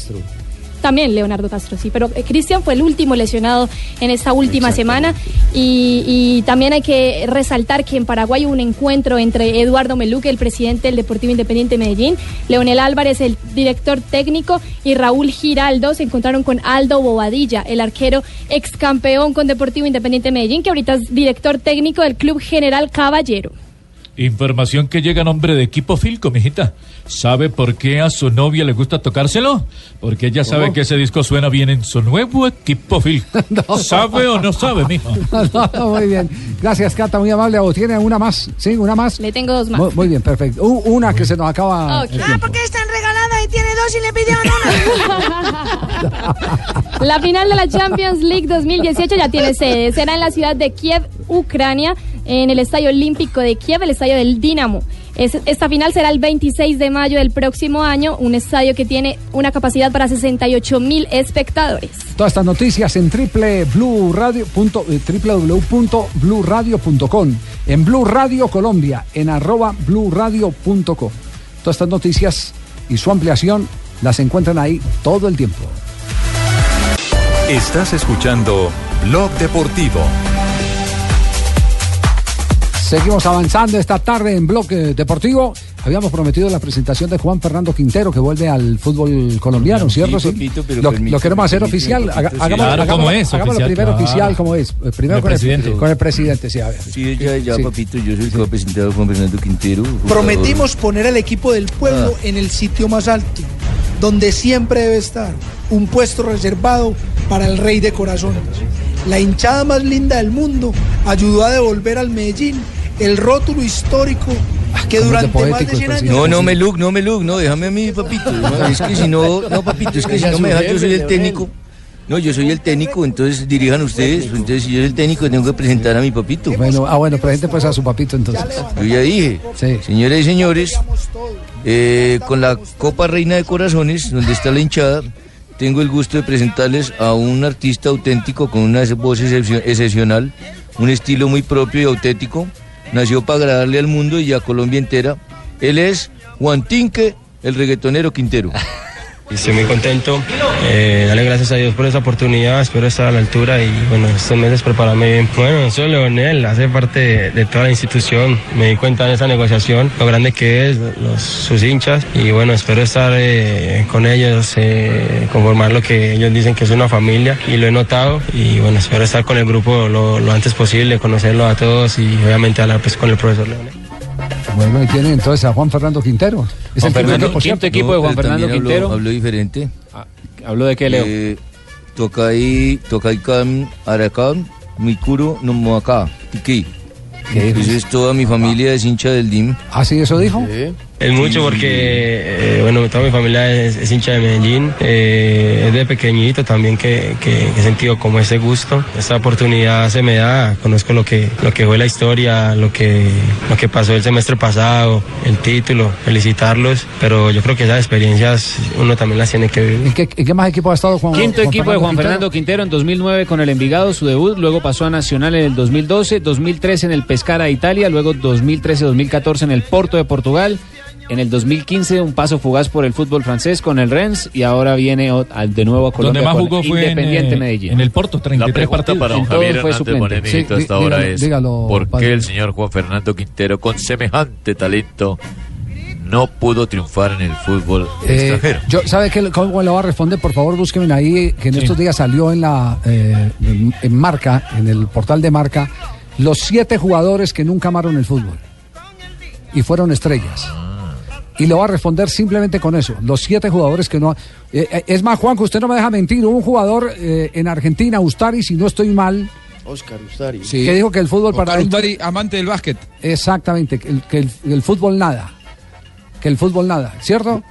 también Leonardo Castro, sí, pero eh, Cristian fue el último lesionado en esta última semana y, y también hay que resaltar que en Paraguay hubo un encuentro entre Eduardo Meluque, el presidente del Deportivo Independiente Medellín, Leonel Álvarez, el director técnico y Raúl Giraldo se encontraron con Aldo Bobadilla, el arquero ex campeón con Deportivo Independiente Medellín, que ahorita es director técnico del Club General Caballero. Información que llega a nombre de Equipo Filco, mijita. ¿Sabe por qué a su novia le gusta tocárselo? Porque ella sabe ¿Cómo? que ese disco suena bien en su nuevo Equipo Filco. ¿Sabe o no sabe, mijo? No, muy bien. Gracias, Cata, muy amable. ¿O tiene una más? ¿Sí? ¿Una más? Le tengo dos más. Muy, muy bien, perfecto. U- una que se nos acaba. Ok. el Ah, porque están regaladas y tiene dos y le pidieron una. la final de la Champions League 2018 ya tiene sede. Será en la ciudad de Kiev, Ucrania, en el Estadio Olímpico de Kiev, el estadio del Dinamo. Es- esta final será el 26 de mayo del próximo año, un estadio que tiene una capacidad para 68 mil espectadores. Todas estas noticias en punto- eh, www.bluradio.com, en Blue Radio Colombia, en arroba bluradio.com. Todas estas noticias y su ampliación las encuentran ahí todo el tiempo. Estás escuchando Blog Deportivo. Seguimos avanzando esta tarde en Bloque Deportivo. Habíamos prometido la presentación de Juan Fernando Quintero, que vuelve al fútbol colombiano, ¿cierto? Sí, pero lo, queremos hacer oficial. papito, Haga- sí. hagámoslo- Claro, hagámoslo- como es, hagámoslo oficial, primero claro. oficial, como es. Eh, Primero El con presidente. el, con el presidente, sí, a ver. Sí, ya, ya, Sí. papito, yo soy el que va a presentar a Juan Fernando Quintero. jugador. Prometimos poner al equipo del pueblo Ah. en el sitio más alto, donde siempre debe estar, un puesto reservado para el rey de corazones. La hinchada más linda del mundo ayudó a devolver al Medellín el rótulo histórico que durante más de 100 años... No, no, Meluc, no, Meluc, no, déjame a mí, papito. No, es que si no, no, papito, es que si no me dejan, yo soy el técnico. No, yo soy el técnico, entonces dirijan ustedes. Entonces, si yo soy el técnico, tengo que presentar a mi papito. Bueno, ah, bueno, presente pues a su papito entonces. Yo ya dije, señoras y señores, eh, con la Copa Reina de Corazones, donde está la hinchada, tengo el gusto de presentarles a un artista auténtico con una voz excepcio- excepcional, un estilo muy propio y auténtico. Nació para agradarle al mundo y a Colombia entera. Él es Juan Tinque, el reggaetonero Quintero. Estoy muy contento, eh, darle gracias a Dios por esta oportunidad, espero estar a la altura y bueno, estos meses prepararme bien. Bueno, soy Leonel, hace parte de, toda la institución, me di cuenta en esta negociación lo grande que es, los- sus hinchas. Y bueno, espero estar eh, con ellos, eh, conformar lo que ellos dicen que es una familia. Y lo he notado. Y bueno, espero estar con el grupo lo, antes posible, conocerlos a todos y obviamente hablar pues con el profesor Leonel. Bueno, y tiene entonces a Juan Fernando Quintero. Es Juan el Fernando, equipo, quinto ¿cierto? equipo de Juan Fernando habló- Quintero. Habló diferente. ¿Habló de qué, Leo? Eh, toca ahí, toca ahí cam, aracam, mikuro, no mo acá, piqué. Entonces toda mi familia es hincha del DIM. ¿Ah, sí, eso dijo? Es mucho porque, eh, bueno, toda mi familia es, es hincha de Medellín. Eh, es de pequeñito también que, que he sentido como ese gusto. Esta oportunidad se me da, conozco lo que, lo que fue la historia, lo que, lo que pasó el semestre pasado, el título, felicitarlos. Pero yo creo que esas experiencias uno también las tiene que vivir. ¿En qué, en qué más equipo ha estado Juan Quinto Juan equipo de Juan Quintero? Fernando Quintero en 2009 con el Envigado, su debut, luego pasó a Nacional en el 2012, 2013 en el Pescara de Italia, luego 2013-2014 en el Porto de Portugal, en el 2015 un paso fugaz por el fútbol francés con el Rennes y ahora viene de nuevo a Colombia Donde más con jugó fue en, Independiente eh, Medellín. en el Porto, 33 La pregunta partidos. para don Javier fue Hernández Sí, hasta dí- ahora dígalo, es dígalo, ¿por padre. qué el señor Juan Fernando Quintero con semejante talento no pudo triunfar en el fútbol Eh, extranjero? yo, ¿Sabe qué, cómo le va a responder? Por favor, búsquenme ahí, que en Sí. estos días salió en la eh, en, en Marca, en el portal de Marca, los siete jugadores que nunca amaron el fútbol y fueron estrellas. Y le va a responder simplemente con eso. Los siete jugadores que no. eh, eh, es más, Juan, que usted no me deja mentir. Hubo un jugador eh, en Argentina, Ustari, si no estoy mal, Oscar Ustari. que dijo que el fútbol para Oscar él. Ustari, amante del básquet. Exactamente, que el, que el- el fútbol nada. Que el fútbol nada, ¿cierto?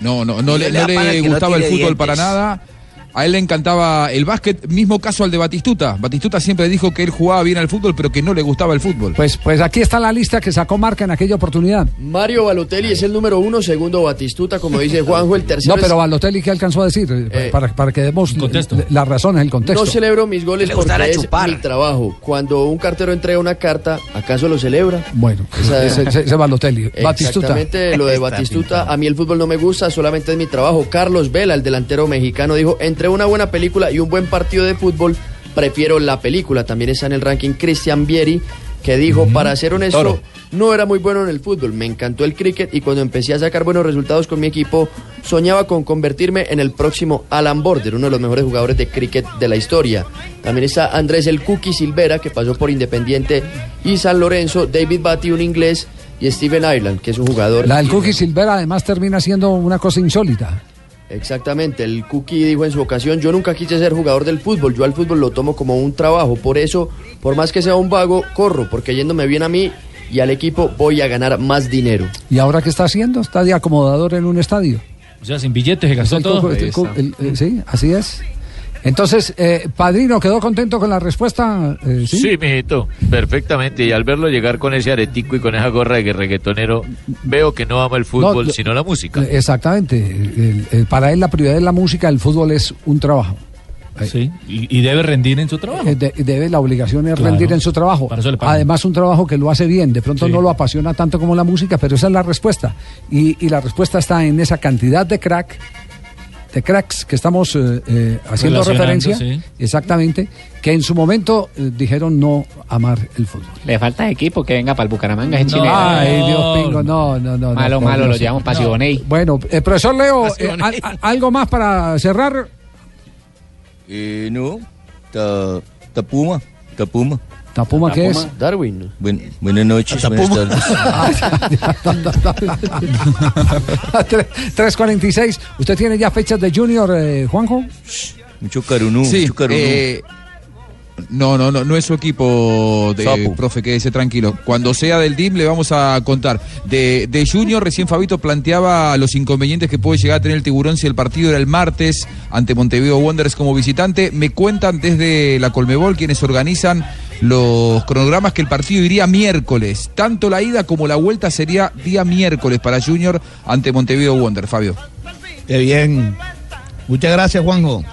No, no, no le, no gustaba el fútbol dientes. para nada. A él le encantaba el básquet, mismo caso al de Batistuta. Batistuta siempre dijo que él jugaba bien al fútbol, pero que no le gustaba el fútbol. Pues, pues aquí está la lista que sacó Marca en aquella oportunidad. Mario Balotelli es el número uno, segundo Batistuta, como dice Juanjo, el tercero No, pero Balotelli, ¿qué alcanzó a decir? Eh, para, para que demos las razones, el contexto. No celebro mis goles Le porque gustará es chupar. mi trabajo. Cuando un cartero entrega una carta, ¿acaso lo celebra? Bueno, Esa- ese, ese- ese Balotelli. Batistuta. Exactamente, lo de Batistuta. A mí el fútbol no me gusta, solamente es mi trabajo. Carlos Vela, el delantero mexicano, dijo, entre una buena película y un buen partido de fútbol, prefiero la película. También está en el ranking Christian Vieri, que dijo, para ser honesto, Toro. no era muy bueno en el fútbol. Me encantó el cricket y cuando empecé a sacar buenos resultados con mi equipo, soñaba con convertirme en el próximo Alan Border, uno de los mejores jugadores de cricket de la historia. También está Andrés el Cookie Silvera, que pasó por Independiente y San Lorenzo, David Batty, un inglés, y Steven Ireland, que es un jugador. La del Cookie Silvera además termina siendo una cosa insólita. Exactamente, el Cookie dijo en su ocasión, yo nunca quise ser jugador del fútbol, yo al fútbol lo tomo como un trabajo, por eso, por más que sea un vago, corro, porque yéndome bien a mí y al equipo voy a ganar más dinero. ¿Y ahora qué está haciendo? Está de acomodador en un estadio. O sea, sin billetes se gastó El todo. El el- sí, así es. Entonces, eh, Padrino, ¿quedó contento con la respuesta? Eh, ¿sí? Sí, mijito, perfectamente. Y al verlo llegar con ese aretico y con esa gorra de reggaetonero, veo que no ama el fútbol, No, sino la música. Eh, Exactamente. El- el- para él la prioridad es la música, el fútbol es un trabajo. Sí, y, y debe rendir en su trabajo. Eh, de- debe, la obligación es Claro. rendir en su trabajo. Para eso le pagan. Además, un trabajo que lo hace bien. De pronto Sí. no lo apasiona tanto como la música, pero esa es la respuesta. Y, y la respuesta está en esa cantidad de crack, de cracks que estamos eh, eh, haciendo referencia. sí. Exactamente. Que en su momento eh, dijeron no amar el fútbol. Le falta equipo que venga para el Bucaramanga, es No, chileno. Ay, Dios pingo, no, no, no. Malo, no, malo, por lo llevamos para Siboney. Bueno, eh, profesor Leo, eh, ¿algo más para cerrar? Eh, no, ta, Tapuma, Tapuma. ¿Tapuma qué es? Darwin. Buen- buenas noches, buenas tardes. Tre- 3.46. ¿Usted tiene ya fechas de Junior, eh, Juanjo? Mucho carunú, Sí, mucho carunú. eh, no, no, no, no es su equipo de Sapo. profe, quédese tranquilo. Cuando sea del DIM le vamos a contar. De, de Junior, recién Fabito planteaba los inconvenientes que puede llegar a tener el tiburón si el partido era el martes ante Montevideo Wanderers como visitante. Me cuentan desde la Colmebol quienes organizan los cronogramas que el partido iría miércoles. Tanto la ida como la vuelta sería día miércoles para Junior ante Montevideo Wanderers, Fabio. Qué bien. Muchas gracias, Juanjo.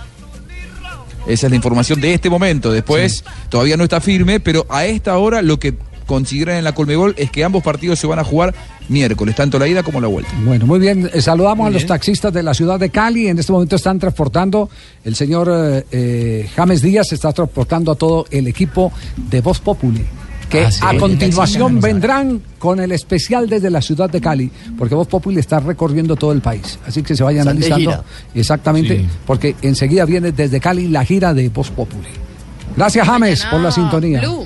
Esa es la información de este momento. Después todavía no está firme, pero a esta hora lo que consideran en la Colmebol es que ambos partidos se van a jugar miércoles, tanto la ida como la vuelta. Bueno, muy bien. Eh, Saludamos a los taxistas de la ciudad de Cali. En este momento están transportando, el señor eh, eh, James Díaz está transportando a todo el equipo de Voz Populi. Que Ah, sí. a continuación vendrán con el especial desde la ciudad de Cali, porque Voz Populi está recorriendo todo el país. Así que se vayan analizando. Exactamente, Sí. porque enseguida viene desde Cali la gira de Voz Populi. Gracias, James, por la sintonía. Blue.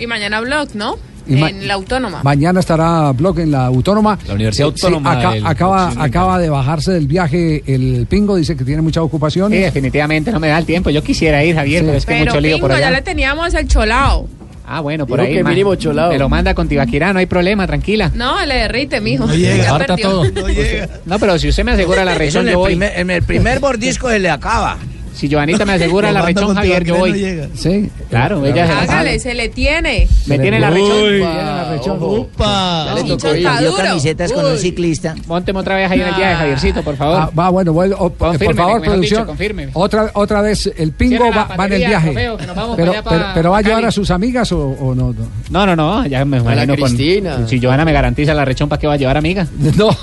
Y mañana Blog, ¿no? En la Autónoma. Mañana estará blog en la Autónoma. La Universidad Sí, Autónoma del acaba, acaba de bajarse del viaje el Pingo, dice que tiene mucha ocupación. Sí, definitivamente no me da el tiempo. Yo quisiera ir, Javier, pero es que Pero mucho lío Pingo, por ya allá. le teníamos el cholao. Ah, bueno, por Dijo ahí. mínimo cholao. Me lo manda con Tibaquirá, no hay problema, tranquila. No, le derrite, mijo. No llega. Ya Aparta perdió. todo. No, pero si usted me asegura la el yo voy. primer- en el primer bordisco se le acaba. Si Joanita me asegura la rechón, Javier, yo voy. Sí. Claro, ella se la Hágale, se le tiene. Me tiene la rechón. Uy, Tiene la rechón. Upa. Ya le tocó Dio camisetas con un ciclista. Monteme otra vez ahí en el día de Javiercito, por favor. Ah, va, bueno, bueno, o- por favor, dicho, producción. confírmeme. otra, otra vez, el Pingo va, va en el viaje. trofeo, pero, pero, pa- pero va a llevar a sus amigas o, o no, no. No, no, no, ya me la imagino con. Cristina. Si Joana me garantiza la rechón, ¿para qué va a llevar amiga? No.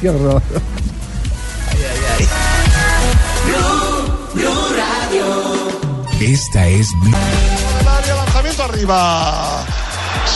Qué horror. Esta es mi... área, lanzamiento arriba.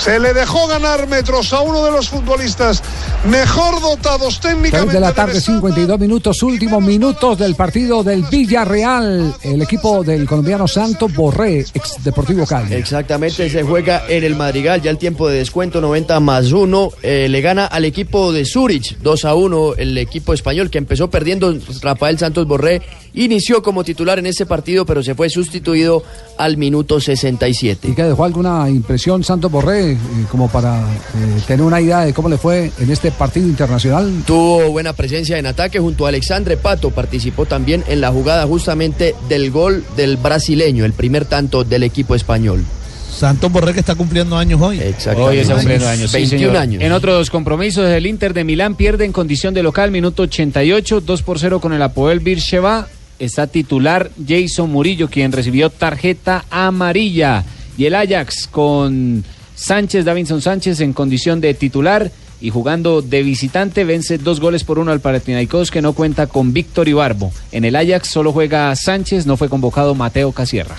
Se le dejó ganar metros a uno de los futbolistas mejor dotados 3 técnicamente. de la tarde, 52 minutos, últimos minutos del partido del Villarreal, el equipo del colombiano Santo Borré, ex Deportivo Cali. Exactamente, se juega en el Madrigal, ya el tiempo de descuento 90 más 1, le gana al equipo de Zurich 2 a 1, el equipo español que empezó perdiendo Rafael Santos Borré, inició como titular en ese partido, pero se fue sustituido al minuto 67. ¿Y que dejó alguna impresión Santos Borré, eh, como para eh, tener una idea de cómo le fue en este partido internacional? Tuvo buena presencia en ataque junto a Alexandre Pato, participó también en la jugada justamente del gol del brasileño, el primer tanto del equipo español. Santos Borré que está cumpliendo años hoy. Exacto. Hoy está cumpliendo años. sí, 21 señor. años. En otros compromisos, el Inter de Milán pierde en condición de local, minuto 88, 2 por 0 con el Apoel Birsheva. Está titular Jason Murillo, quien recibió tarjeta amarilla. Y el Ajax con Sánchez, Davinson Sánchez en condición de titular y jugando de visitante vence dos goles por uno al Panathinaikos que no cuenta con Víctor Ibarbo. En el Ajax solo juega Sánchez, no fue convocado Mateo Casierra.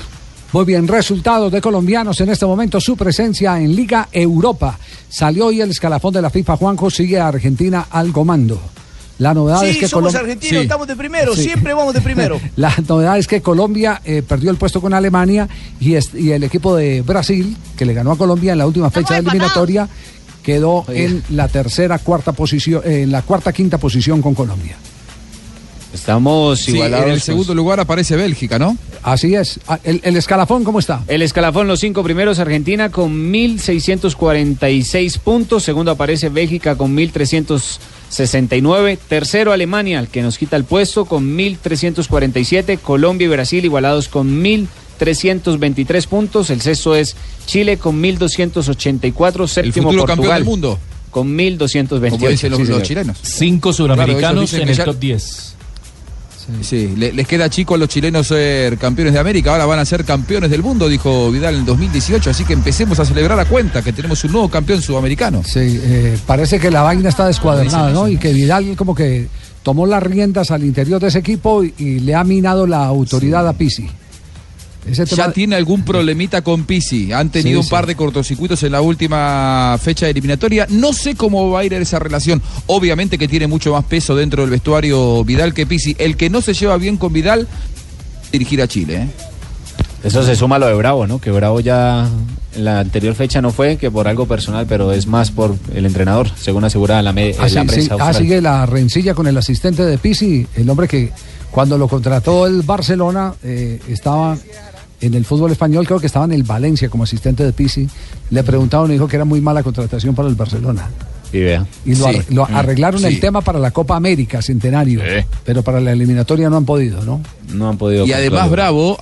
Muy bien, resultados de colombianos en este momento, su presencia en Liga Europa. Salió hoy el escalafón de la FIFA, Juanjo sigue a Argentina al comando. La novedad es que somos Colom- argentinos, Sí. estamos de primero, Sí. siempre vamos de primero. La novedad es que Colombia eh, perdió el puesto con Alemania y, es- y el equipo de Brasil, que le ganó a Colombia en la última fecha de eliminatoria, quedó en la tercera, cuarta posición, eh, en la cuarta, quinta posición con Colombia. Estamos Sí, igualados. en el pues. segundo lugar aparece Bélgica, ¿no? Así es. Ah, El, el escalafón, ¿cómo está? El escalafón, los cinco primeros, Argentina con 1.646 puntos. Segundo aparece Bélgica con 1.369. Tercero, Alemania, el que nos quita el puesto con 1.347. Colombia y Brasil igualados con 1.323 puntos. El sexto es Chile con 1.284. Séptimo, futuro Portugal. campeón del mundo. Con 1.228. Como dicen los, Sí, los señor. chilenos. Cinco suramericanos en el top 10. Sí, le- les queda chico a los chilenos ser campeones de América, ahora van a ser campeones del mundo, dijo Vidal en el 2018, así que empecemos a celebrar a cuenta que tenemos un nuevo campeón sudamericano. Sí, eh, parece que la vaina está descuadernada, ¿no? Y que Vidal como que tomó las riendas al interior de ese equipo y, y le ha minado la autoridad a Pisi. Ese tema- Ya tiene algún problemita con Pisi. Han tenido Sí, un par sí. de cortocircuitos en la última fecha eliminatoria. No sé cómo va a ir esa relación. Obviamente que tiene mucho más peso dentro del vestuario Vidal que Pisi. El que no se lleva bien con Vidal, dirigir a Chile. ¿eh? Eso se suma a lo de Bravo, ¿no? Que Bravo ya en la anterior fecha no fue, que por algo personal, pero es más por el entrenador, según asegura la, me- Ah, la sí, sí. prensa Ah, sigue la rencilla con el asistente de Pisi, el hombre que cuando lo contrató el Barcelona eh, estaba en el fútbol español, creo que estaba en el Valencia como asistente de Pisi. Le preguntaron y dijo que era muy mala contratación para el Barcelona. Y vea. Y lo, Sí. ar- lo Mm. arreglaron Sí. el tema para la Copa América, centenario. Pero para la eliminatoria no han podido, ¿no? No han podido. Y además. Bravo,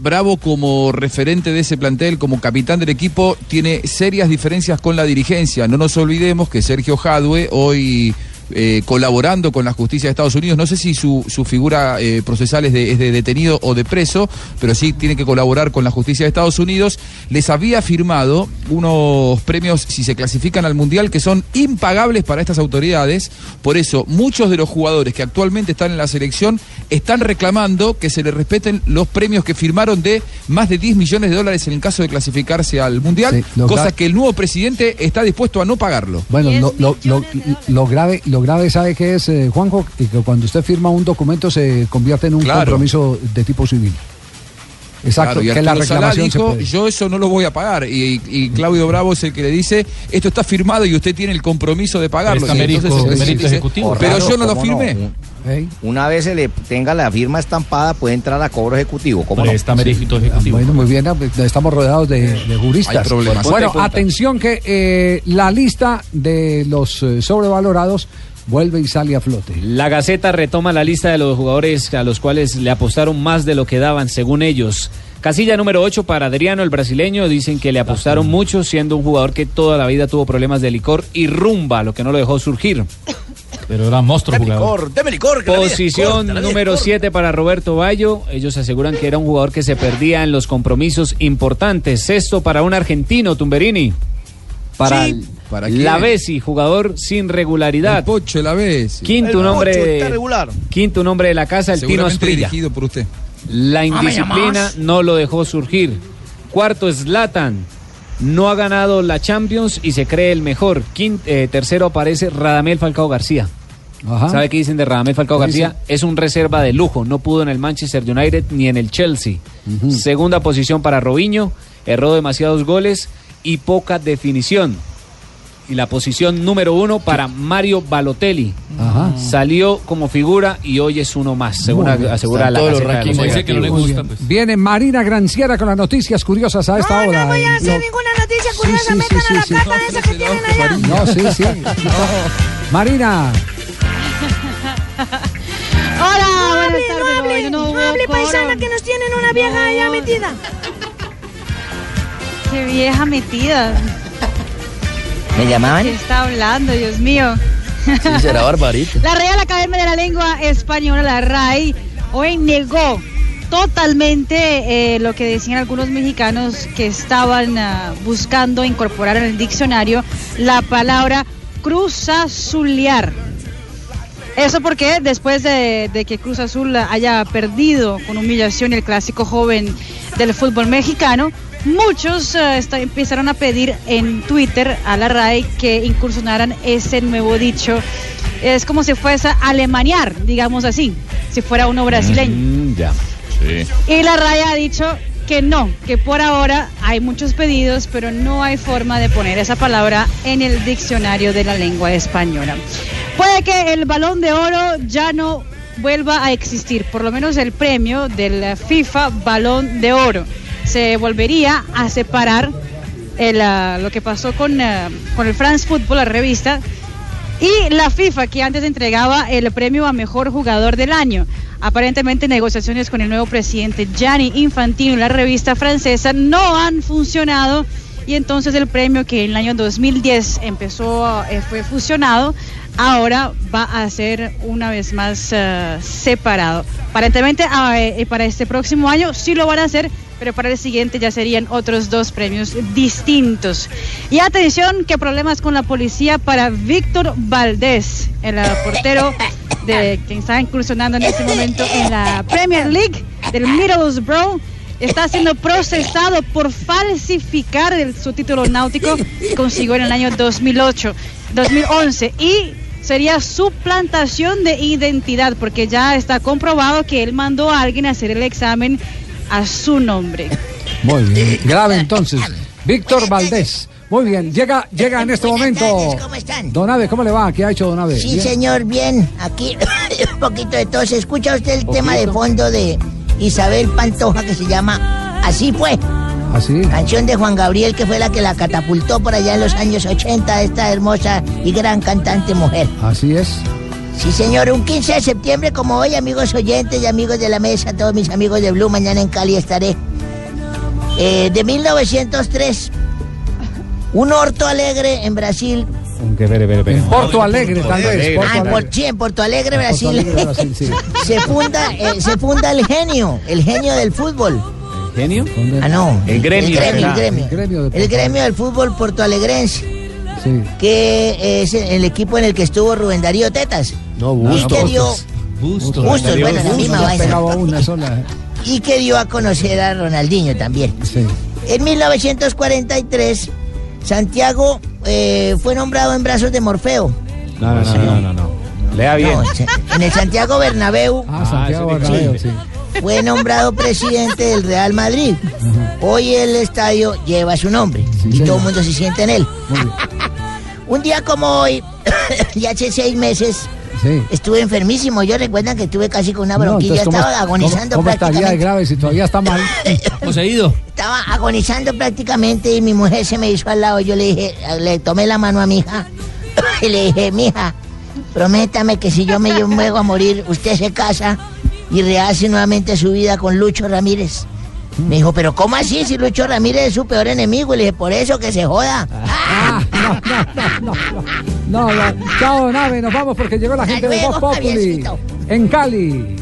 Bravo como referente de ese plantel, como capitán del equipo, tiene serias diferencias con la dirigencia. No nos olvidemos que Sergio Jadue hoy eh, colaborando con la justicia de Estados Unidos. No sé si su, su figura eh, procesal es de, es de detenido o de preso, pero sí tiene que colaborar con la justicia de Estados Unidos. Les había firmado unos premios, si se clasifican al Mundial, que son impagables para estas autoridades. Por eso, muchos de los jugadores que actualmente están en la selección están reclamando que se les respeten los premios que firmaron de más de 10 millones de dólares en el caso de clasificarse al Mundial, Sí, cosa gra- que el nuevo presidente está dispuesto a no pagarlo. Bueno, lo, lo- lo- lo grave, lo grave, ¿sabe qué es, eh, Juanjo? Y que cuando usted firma un documento se convierte en un Claro. compromiso de tipo civil. Exacto, Claro, y que la reclamación se dijo, puede. yo eso no lo voy a pagar. Y, y Claudio Bravo es el que le dice, esto está firmado y usted tiene el compromiso de pagarlo. Está entonces mérito- dice, ejecutivo. Pero yo no lo ¿cómo firmé. Una vez se le tenga la firma estampada, puede entrar a cobro ejecutivo. ¿Cómo no? Presta mérito Ah, Bueno, muy bien, estamos rodeados de, de juristas. Hay problemas. Bueno, atención que eh, la lista de los eh, sobrevalorados vuelve y sale a flote. La Gaceta retoma la lista de los jugadores a los cuales le apostaron más de lo que daban, según ellos. Casilla número 8 para Adriano, el brasileño. Dicen que le apostaron mucho, siendo un jugador que toda la vida tuvo problemas de licor y rumba, lo que no lo dejó surgir. Pero era monstruo jugador. deme licor, vida es Posición corta, número corta. 7 para Roberto Bayo. Ellos aseguran que era un jugador que se perdía en los compromisos importantes. Sexto para un argentino, Tumberini. Para, Sí. ¿Para la Bessi, jugador sin regularidad. El Pocho la Bessi. Quinto El nombre, Pocho está regular. quinto nombre de la casa, el Tino Asprilla. dirigido por usted. La Ah, ¿me indisciplina no lo dejó surgir. Cuarto, Zlatan. No ha ganado la Champions y se cree el mejor. Quin- eh, tercero aparece Radamel Falcao García. Ajá. ¿Sabe qué dicen de Radamel Falcao ¿Qué García? Es un reserva de lujo. No pudo en el Manchester United ni en el Chelsea. Segunda posición para Robinho. Erró demasiados goles y poca definición. Y la posición número uno para Mario Balotelli. Ajá. Salió como figura y hoy es uno más, según asegura la Gaceta de los Muy bien. Viene Marina Granciera con las noticias curiosas a esta hora. No voy a hacer Lo- ninguna noticia Sí, curiosa, sí, metan sí, a la sí, plata esa que tienen allá. No, sí, sí. Marina, Hola, No buenas hable, tardes. no hable, no no hable, paisana, que nos tienen una vieja allá metida. Qué vieja metida. ¿Me llamaban? ¿Qué está hablando, Dios mío? Sí, será barbarita. La Real Academia de la Lengua Española, la RAI, hoy negó totalmente eh, lo que decían algunos mexicanos que estaban ah, buscando incorporar en el diccionario la palabra cruzazulear. Eso porque después de, de que Cruz Azul haya perdido con humillación el clásico joven del fútbol mexicano, muchos eh, está- empezaron a pedir en Twitter a la RAI que incursionaran ese nuevo dicho. Es como si fuese a alemanear, digamos así, si fuera uno brasileño. Mm, ya. Sí. Y la RAI ha dicho que no, que por ahora hay muchos pedidos, pero no hay forma de poner esa palabra en el diccionario de la lengua española. Puede que el balón de oro ya no vuelva a existir, por lo menos el premio del FIFA Balón de Oro. Se volvería a separar el, ah, lo que pasó con, ah, con el France Football, la revista, y la FIFA, que antes entregaba el premio a mejor jugador del año. Aparentemente negociaciones con el nuevo presidente Gianni Infantino y la revista francesa no han funcionado y entonces el premio que en el año 2010 empezó, eh, fue fusionado, ahora va a ser una vez más eh, separado. Aparentemente ah, eh, para este próximo año sí lo van a hacer, pero para el siguiente ya serían otros dos premios distintos. Y atención, que problemas con la policía para Víctor Valdés, el portero de quien está incursionando en este momento en la Premier League del Middlesbrough. Está siendo procesado por falsificar el- su título náutico que consiguió en el año 2008, 2011 y sería suplantación de identidad porque ya está comprobado que él mandó a alguien a hacer el examen a su nombre. muy bien. Grave entonces. Víctor Valdés. Muy bien, llega, llega en este momento. ¿Cómo están? Don Ave, ¿cómo le va? ¿Qué ha hecho Don Ave? Sí, Bien. señor, bien. Aquí un poquito de tos. ¿Escucha usted el tema de fondo de Isabel Pantoja que se llama Así fue? Así. Canción de Juan Gabriel que fue la que la catapultó por allá en los años 80, esta hermosa y gran cantante mujer. Así es. Sí, señor, un 15 de septiembre como hoy, amigos oyentes y amigos de la mesa, todos mis amigos de Blue, mañana en Cali estaré. Eh, de 1903, un horto alegre en Brasil Aunque, vere, vere, vere. En Porto Alegre, tal vez. Porto Ah, en. Por- sí, en Porto Alegre, Porto Brasil. Alegre, Brasil, sí. se, funda, eh, se funda el genio, el genio del fútbol. ¿Genio? Ah, no. El gremio. El gremio, el Ah, gremio. El gremio de El Porto gremio del fútbol portoalegrense, Sí. que es el equipo en el que estuvo Rubén Darío Tetas. No, y que dio, Bustos. Bustos, bueno, la Bustos, misma vaina. una sola. y que dio a conocer a Ronaldinho también. Sí. En 1943, Santiago eh, fue nombrado en brazos de Morfeo. No, no, no, no, no, no. Lea bien. No, en el Santiago Bernabéu Ah, Santiago ese Bernabéu, sí. Fue nombrado presidente del Real Madrid. Hoy el estadio lleva su nombre y todo el mundo se siente en él. Un día como hoy, y hace seis meses, Sí. estuve enfermísimo. Yo recuerdan que estuve casi con una No, bronquilla, ¿cómo- estaba agonizando ¿Cómo, cómo estaría de prácticamente. grave si todavía está mal? Poseído. Estaba agonizando prácticamente y mi mujer se me hizo al lado. Yo le dije, le tomé la mano a mi hija y le dije, mija, prométame que si yo me llevo a morir, usted se casa y rehace nuevamente su vida con Lucho Ramírez. Me dijo, pero ¿cómo así si Lucho Ramírez es su peor enemigo? Y le dije, por eso que se joda. No, no. Chao, nave, nos vamos porque llegó la gente de Voz Populi. En Cali.